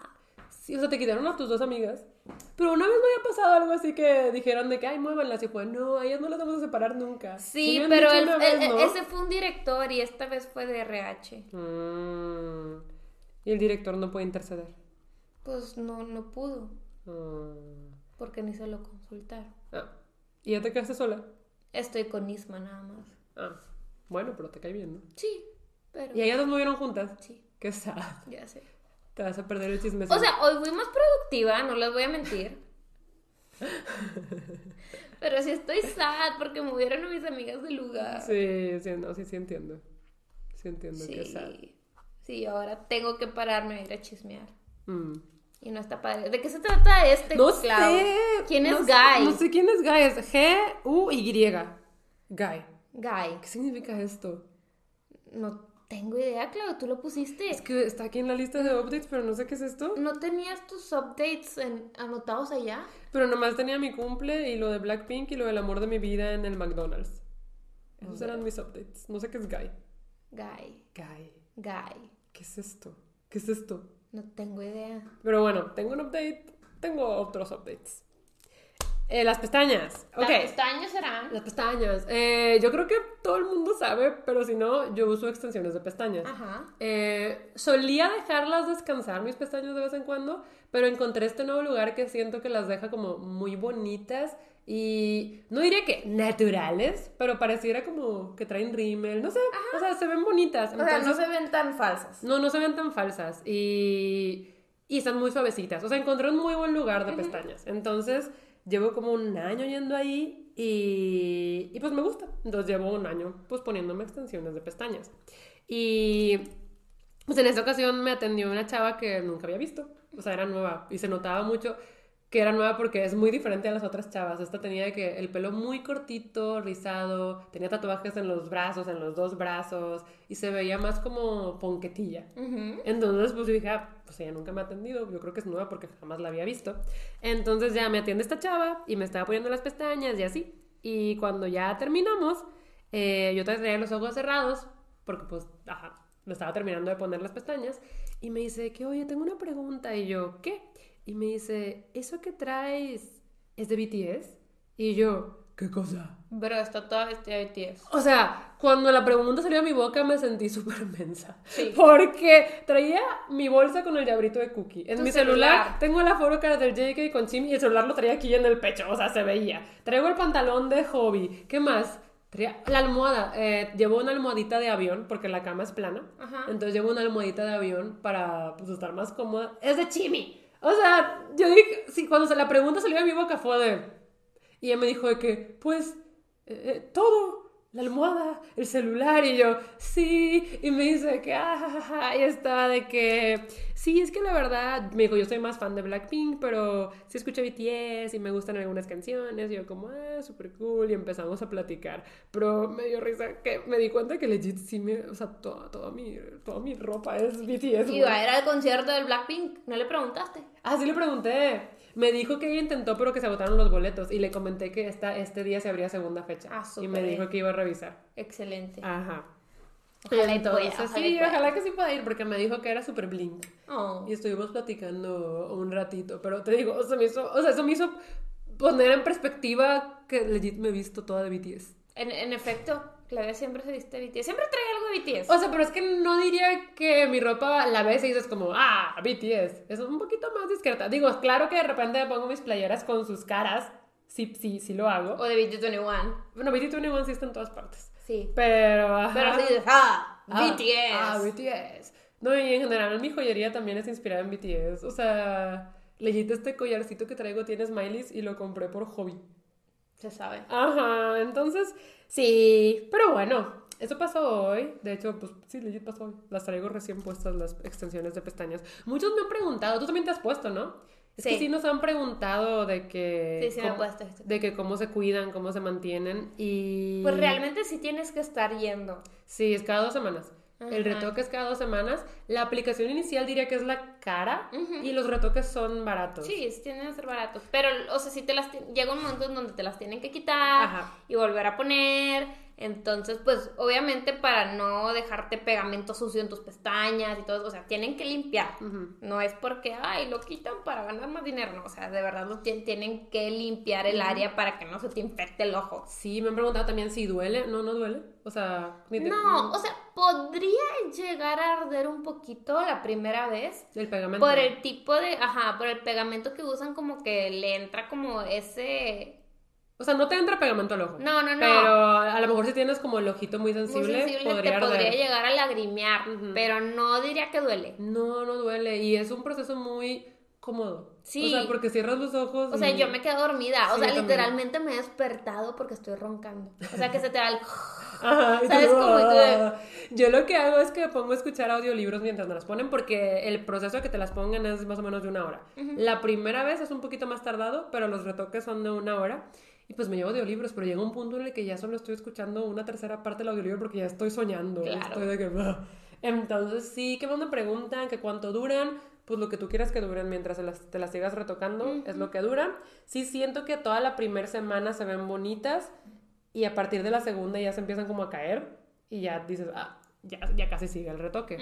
Sí, o sea, te quitaron a tus dos amigas. Pero una vez me había pasado algo así que dijeron de que, ay, muévanlas. Y fue, no, a ellas no las vamos a separar nunca. Sí, pero el- vez, el- ¿no? ese fue un director y esta vez fue de RH. Mm. Y el director no puede interceder. Pues no, no pudo, Mm. porque ni se lo consultaron. Ah. ¿Y ya te quedaste sola? Estoy con Isma nada más. Ah. Bueno, pero te cae bien, ¿no? Sí, pero... Y ellas nos movieron juntas. Sí, Qué sad. ya sé. Te vas a perder el chisme. O sea, hoy fui más productiva, no les voy a mentir. Pero sí estoy sad porque movieron a mis amigas del lugar. Sí, sí, no, sí, sí entiendo. Sí entiendo que es sad. Sí, sí, ahora tengo que pararme a ir a chismear. Mm. Y no está padre. ¿De qué se trata este No Clau? sé. ¿Quién no es sé- Guy? No sé quién es Guy. Es G-U-Y. Guy. Guy. ¿Qué significa esto? No tengo idea, claro, tú lo pusiste. Es que está aquí en la lista de updates, pero no sé qué es esto. ¿No tenías tus updates en- anotados allá? Pero nomás tenía mi cumple y lo de Blackpink y lo del amor de mi vida en el McDonald's. Esos eran mis updates. No sé qué es Guy. Guy, Guy. guy. ¿Qué es esto? ¿Qué es esto? No tengo idea. Pero bueno, tengo un update. Tengo otros updates. Eh, las pestañas. Las pestañas serán. Las pestañas. Eh, yo creo que todo el mundo sabe, pero si no, yo uso extensiones de pestañas. Ajá. Eh, solía dejarlas descansar mis pestañas de vez en cuando, pero encontré este nuevo lugar que siento que las deja como muy bonitas y no diría que naturales, pero pareciera como que traen rímel, no sé, o sea, se ven bonitas. O sea, no se ven tan falsas. no, no se ven tan falsas y, y están muy suavecitas. O sea, encontré un muy buen lugar de pestañas. Entonces, llevo como un año yendo ahí y, y pues me gusta. Entonces, llevo un año pues poniéndome extensiones de pestañas. Y pues en esta ocasión me atendió una chava que nunca había visto. O sea, era nueva y se notaba mucho que era nueva porque es muy diferente a las otras chavas. Esta tenía que el pelo muy cortito, rizado, tenía tatuajes en los brazos, en los dos brazos y se veía más como ponquetilla. Entonces, pues yo dije, ah, pues ella nunca me ha atendido, yo creo que es nueva porque jamás la había visto. Entonces ya me atiende esta chava y me estaba poniendo las pestañas y así. Y cuando ya terminamos, eh, yo todavía tenía los ojos cerrados porque pues, ajá, lo estaba terminando de poner las pestañas y me dice que, oye, tengo una pregunta y yo, ¿qué? Y me dice, ¿eso que traes es de BTS? Y yo, ¿qué cosa? Pero está toda vestida de BTS. O sea, cuando la pregunta salió a mi boca me sentí súper mensa. Sí. Porque traía mi bolsa con el llaverito de Cookie. En mi celular, celular. tengo la photocard del JK con Chim y el celular lo traía aquí en el pecho. O sea, se veía. Traigo el pantalón de hobby. ¿Qué más? Traía la almohada. Eh, llevo una almohadita de avión porque la cama es plana. Ajá. Entonces llevo una almohadita de avión para pues, estar más cómoda. Es de Chimi. O sea, yo dije, sí, cuando se la pregunta salió de mi boca fue de... Y ella me dijo de que, pues, eh, eh, todo, la almohada, el celular, y yo, sí, y me dice que, ah, ja, ja, ja", y estaba de que, sí, es que la verdad, me dijo, yo soy más fan de Blackpink, pero sí escucho BTS y me gustan algunas canciones, y yo como, ah, súper cool, y empezamos a platicar, pero me dio risa que me di cuenta que legit sí me, o sea, toda, toda, mi, toda mi ropa es BTS. Iba a ir al concierto del Blackpink. ¿No le preguntaste? Ah, sí le pregunté. Me dijo que ella intentó, pero que se agotaron los boletos. Y le comenté que esta, este día se abría segunda fecha. Ah, y me dijo que iba a revisar. Excelente. Ajá. Ojalá y pueda, ojalá y sí, pueda. ojalá que sí pueda ir, porque me dijo que era súper blink. Oh. Y estuvimos platicando un ratito. Pero te digo, se me hizo, o sea, eso me hizo poner en perspectiva que legit me he visto toda de BTS. En, en efecto, Claudia siempre se viste de BTS. Siempre trae algo de BTS. O sea, pero es que no diría que mi ropa la ves y dices como, ah, BTS. Es un poquito más discreta. Digo, claro que de repente me pongo mis playeras con sus caras. Sí, sí, sí lo hago. O de BT21. Bueno, BT21 sí está en todas partes. Sí. Pero, ajá. Pero así dices, ah, Ah, BTS. Ah, BTS. No, y en general mi joyería también es inspirada en BTS. O sea, legit este collarcito que traigo tiene smileys y lo compré por hobby. Se sabe. Ajá, entonces, sí, pero bueno, eso pasó hoy. De hecho, pues sí, legit pasó hoy. Las traigo recién puestas las extensiones de pestañas. Muchos me han preguntado, tú también te has puesto, ¿no? Es que Sí. sí nos han preguntado de que... Sí, sí me cómo- puesto esto. De que cómo se cuidan, cómo se mantienen y... Pues realmente sí tienes que estar yendo. Sí, es cada dos semanas. El retoque es cada dos semanas. La aplicación inicial diría que es la cara y los retoques son baratos. Sí, tienen que ser baratos. Pero, o sea, sí te las... Llega un momento en donde te las tienen que quitar Ajá. y volver a poner. Entonces, pues, obviamente para no dejarte pegamento sucio en tus pestañas y todo, o sea, tienen que limpiar. No es porque, ay, lo quitan para ganar más dinero, no. O sea, de verdad lo tien- tienen que limpiar el área para que no se te infecte el ojo. Sí, me han preguntado también si duele. No, no duele. O sea, ni te- No, o sea, podría llegar a arder un poquito la primera vez. El pegamento. Por el tipo de, ajá, por el pegamento que usan como que le entra como ese O sea, no te entra pegamento al ojo. No, no, no. Pero a lo mejor si tienes como el ojito muy muy sensible, sensible podría te podría arder. llegar a lagrimear, pero no diría que duele. No, no duele. Y es un proceso muy cómodo. Sí. O sea, porque cierras los ojos. O sea, yo me quedo dormida, o sea, también. literalmente me he despertado porque estoy roncando. O sea, que se te da el <laughs> Ajá, tú, ¿Sabes cómo? De- "Ah". Yo lo que hago es que pongo a escuchar audiolibros mientras me las ponen porque el proceso de que te las pongan es más o menos de una hora. La primera vez es un poquito más tardado, pero los retoques son de una hora. Y pues me llevo audiolibros, pero llega un punto en el que ya solo estoy escuchando una tercera parte del audiolibro porque ya estoy soñando. Claro. Estoy de que... Entonces sí, que me preguntan que cuánto duran, pues lo que tú quieras que duren mientras las- te las sigas retocando es lo que duran. Sí siento que toda la primera semana se ven bonitas y a partir de la segunda ya se empiezan como a caer y ya dices, ah, ya, ya casi sigue el retoque.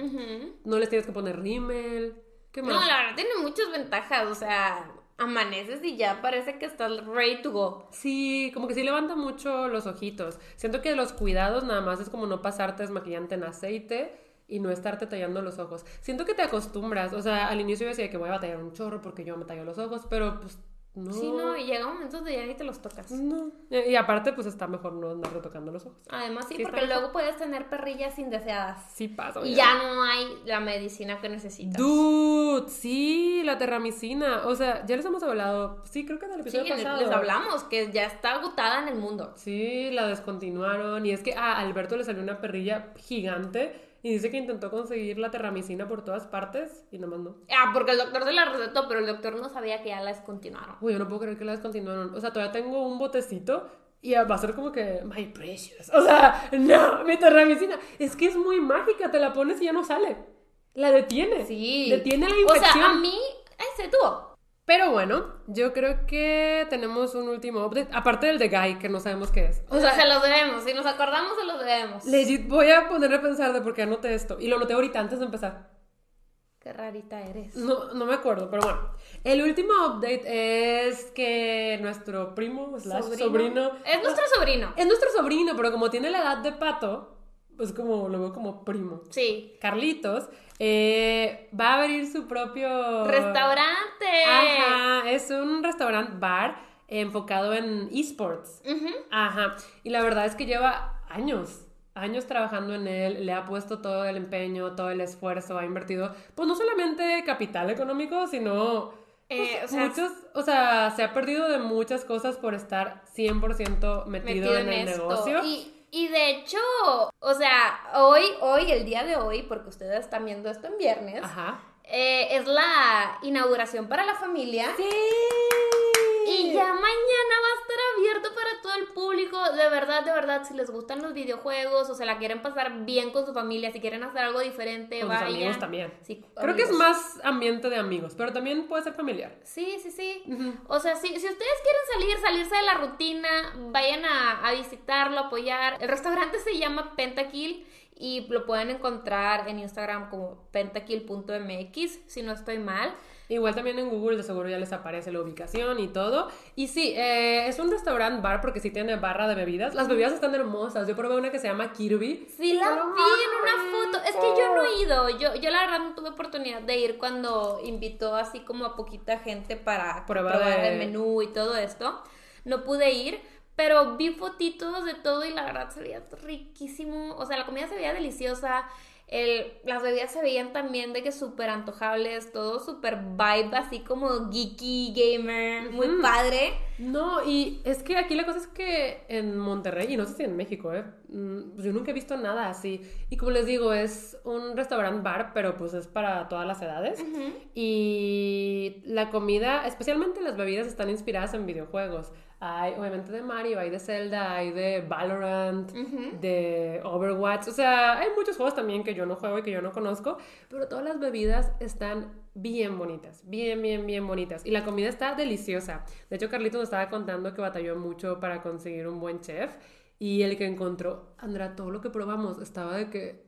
No les tienes que poner rímel. ¿Qué más? No, la verdad tiene muchas ventajas, o sea, amaneces y ya parece que estás ready to go. Sí, como que sí levanta mucho los ojitos. Siento que los cuidados nada más es como no pasarte desmaquillante en aceite y no estarte tallando los ojos. Siento que te acostumbras. O sea, al inicio yo decía que voy a batallar un chorro porque yo me tallo los ojos, pero pues no. Sí, no, y llega un momento donde ya ni te los tocas. No. Y, aparte, pues está mejor no andar retocando los ojos. Además, sí, Sí, porque mejor. luego puedes tener perrillas indeseadas. Sí pasa. Y ya no hay la medicina que necesitas. Dude, sí, la terramicina. O sea, ya les hemos hablado. Sí, creo que en el Sí, episodio les, pasado. les hablamos que ya está agotada en el mundo. Sí, la descontinuaron. Y es que a Alberto le salió una perrilla gigante y dice que intentó conseguir la terramicina por todas partes y nomás no. Ah, porque el doctor se la recetó, pero el doctor no sabía que ya la descontinuaron. Uy, yo no puedo creer que la descontinuaron. O sea, todavía tengo un botecito y va a ser como que, my precious. O sea, no, mi terramicina. Es que es muy mágica, te la pones y ya no sale. La detiene. Sí. Detiene la O infección. sea, a mí, ay, se detuvo. Pero bueno, yo creo que tenemos un último update. Aparte del de Guy, que no sabemos qué es. O sea, se los debemos. Si nos acordamos, se los debemos. Legit, voy a ponerme a pensar de por qué anoté esto. Y lo anoté ahorita antes de empezar. Qué rarita eres. No, no me acuerdo, pero bueno. El último update es que nuestro primo, slash sobrino. Es nuestro sobrino. es nuestro sobrino, pero como tiene la edad de pato, pues como lo veo como primo. Sí. Carlitos eh, va a abrir su propio Restaurante. Ajá, es un restaurant bar enfocado en esports. Ajá. Y la verdad es que lleva años, años trabajando en él, le ha puesto todo el empeño, todo el esfuerzo, ha invertido, pues no solamente capital económico, sino Eh, pues, o sea, muchos, o sea, se ha perdido de muchas cosas por estar 100% metido, metido en, en, el esto. negocio. Y, y de hecho, o sea, hoy, hoy, el día de hoy, porque ustedes están viendo esto en viernes, Ajá. eh, es la inauguración para la familia. Sí. Y ya mañana va a estar abierto para todo el público. De verdad, de verdad, si les gustan los videojuegos o se la quieren pasar bien con su familia, si quieren hacer algo diferente, Con sus vayan. amigos también. Sí, Creo que es más ambiente de amigos, pero también puede ser familiar. Sí, sí, sí. O sea, si, si ustedes quieren salir, salirse de la rutina, vayan a, a visitarlo, apoyar. El restaurante se llama Pentakill y lo pueden encontrar en Instagram como pentakill.mx, si no estoy mal. Igual también en Google de seguro ya les aparece la ubicación y todo. Y sí, eh, es un restaurant bar porque sí tiene barra de bebidas. Las bebidas están hermosas. Yo probé una que se llama Kirby. Sí, la vi en una foto. Es que yo no he ido. Yo, yo la verdad no tuve oportunidad de ir cuando invitó así como a poquita gente para Prueba probar de- el menú y todo esto. No pude ir, pero vi fotitos de todo y la verdad se veía riquísimo. O sea, la comida se veía deliciosa. El, las bebidas se veían también de que súper antojables, todo súper vibe, así como geeky, gamer, muy padre. No, y es que aquí la cosa es que en Monterrey, y no sé si en México, ¿eh? Mm, pues yo nunca he visto nada así. Y como les digo, es un restaurant bar, pero pues es para todas las edades. Y la comida, especialmente las bebidas, están inspiradas en videojuegos. Hay obviamente de Mario, hay de Zelda, hay de Valorant, de Overwatch. O sea, hay muchos juegos también que yo no juego y que yo no conozco, pero todas las bebidas están bien bonitas, bien, bien, bien bonitas. Y la comida está deliciosa. De hecho, Carlito nos estaba contando que batalló mucho para conseguir un buen chef. Y el que encontró, Andrea, todo lo que probamos estaba de que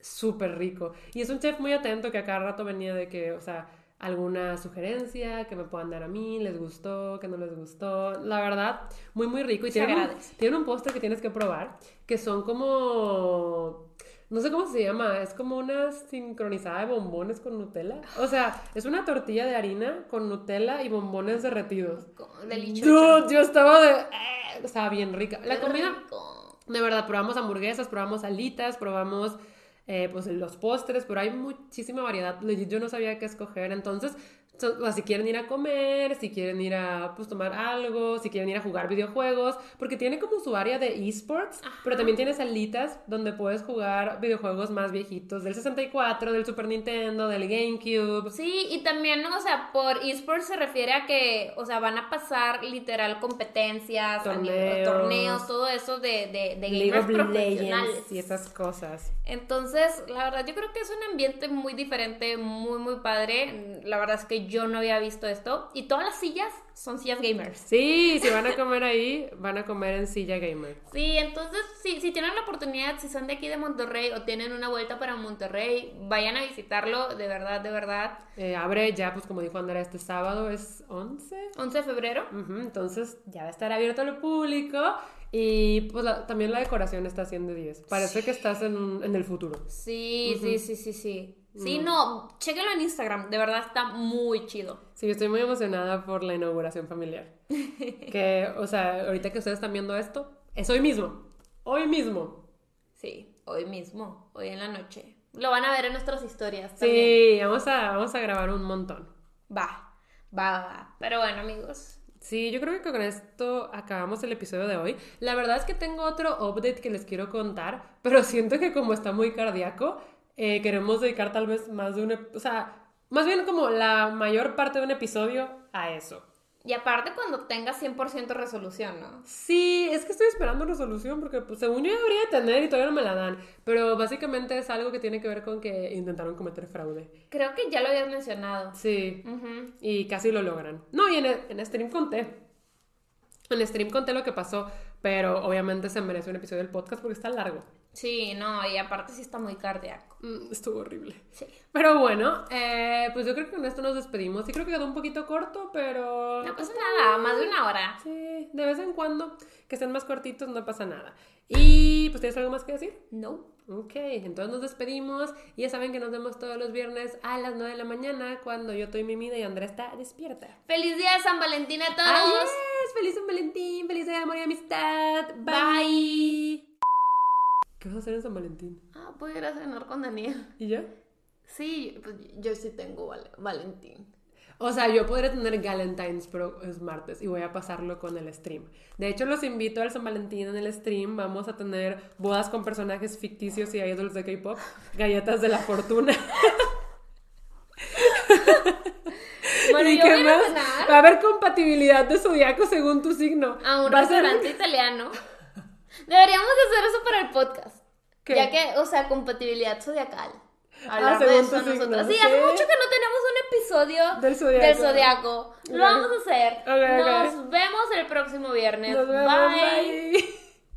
súper rico. Y es un chef muy atento que a cada rato venía de que, o sea, alguna sugerencia que me puedan dar a mí, les gustó, que no les gustó. La verdad, muy, muy rico. Y Se tiene un, agradece. tiene un postre que tienes que probar, que son como... No sé cómo se llama, es como una sincronizada de bombones con Nutella. O sea, es una tortilla de harina con Nutella y bombones derretidos. Delicioso. Yo estaba de... eh, estaba bien rica. La comida... De verdad, probamos hamburguesas, probamos alitas, probamos eh, pues los postres, pero hay muchísima variedad. Yo no sabía qué escoger. Entonces, So- o si quieren ir a comer, si quieren ir a pues, tomar algo, si quieren ir a jugar videojuegos, porque tiene como su área de esports, pero también tiene salitas donde puedes jugar videojuegos más viejitos, del 64, del Super Nintendo, del GameCube. Sí, y también, o sea, por esports se refiere a que, o sea, van a pasar literal competencias, Torneos. torneos, todo eso de, de, de gamers of profesionales. Legends y esas cosas. Entonces, la verdad, yo creo que es un ambiente muy diferente, muy, muy padre. La verdad es que yo no había visto esto. Y todas las sillas son sillas gamers. Sí, si van a comer ahí, van a comer en silla gamer. Sí, entonces, sí, si tienen la oportunidad, si son de aquí de Monterrey o tienen una vuelta para Monterrey, vayan a visitarlo, de verdad, de verdad. Eh, abre ya, pues como dijo Andrea, este sábado es 11. 11 de febrero. Entonces ya va a estar abierto al público y pues la- también la decoración está 100 de 10. Parece que estás en, un- en el futuro. Sí, sí, sí, sí, sí. Sí, Mm. no, chéquenlo en Instagram, de verdad está muy chido. Sí, estoy muy emocionada por la inauguración familiar. <laughs> que, o sea, ahorita que ustedes están viendo esto, es hoy mismo. Hoy mismo. Sí, hoy mismo, hoy en la noche. Lo van a ver en nuestras historias también. Sí, vamos a, vamos a grabar un montón. Va, va, va. Pero bueno, amigos. Sí, yo creo que con esto acabamos el episodio de hoy. La verdad es que tengo otro update que les quiero contar, pero siento que como está muy cardíaco, eh, queremos dedicar tal vez más de un... O sea, más bien como la mayor parte de un episodio a eso. Y aparte cuando tenga 100% resolución, ¿no? Sí, es que estoy esperando resolución porque pues, según yo debería tener y todavía no me la dan, pero básicamente es algo que tiene que ver con que intentaron cometer fraude. Creo que ya lo habías mencionado. Sí, y casi lo logran. No, y en, en stream conté. En stream conté lo que pasó, pero obviamente se merece un episodio del podcast porque está largo. Sí, no, y aparte sí está muy cardíaco. Mm, estuvo horrible. Sí. Pero bueno, eh, pues yo creo que con esto nos despedimos. Sí creo que quedó un poquito corto, pero... No pasa nada, más de una hora. Sí, de vez en cuando, que estén más cortitos, no pasa nada. Y pues tienes algo más que decir. No. Ok, entonces nos despedimos y ya saben que nos vemos todos los viernes a las 9 de la mañana cuando yo estoy mimida y Andrea está despierta. Feliz día de San Valentín a todos. ¡Feliz San Valentín! ¡Feliz día de amor y amistad! Bye. ¿Qué vas a hacer en San Valentín? Ah, voy a ir a cenar con Daniel. ¿Y ya? Sí, pues yo sí tengo Val- Valentín. O sea, yo podría tener Galentine's, pero es martes y voy a pasarlo con el stream. De hecho, los invito al San Valentín en el stream. Vamos a tener bodas con personajes ficticios y idols de K-pop, galletas de la fortuna. Bueno, ¿Y yo qué voy a más? Va a haber compatibilidad de zodiaco según tu signo. a un a ser- restaurante italiano. Deberíamos de hacer eso para el podcast. ¿Qué? Ya que, o sea, compatibilidad zodiacal. Ah, Hablar de según eso nosotros. Sí, hace mucho que no tenemos un episodio Del zodiaco. del zodiaco. Lo vamos a hacer. Ok, ok. Nos vemos el próximo viernes. Nos vemos, bye. bye.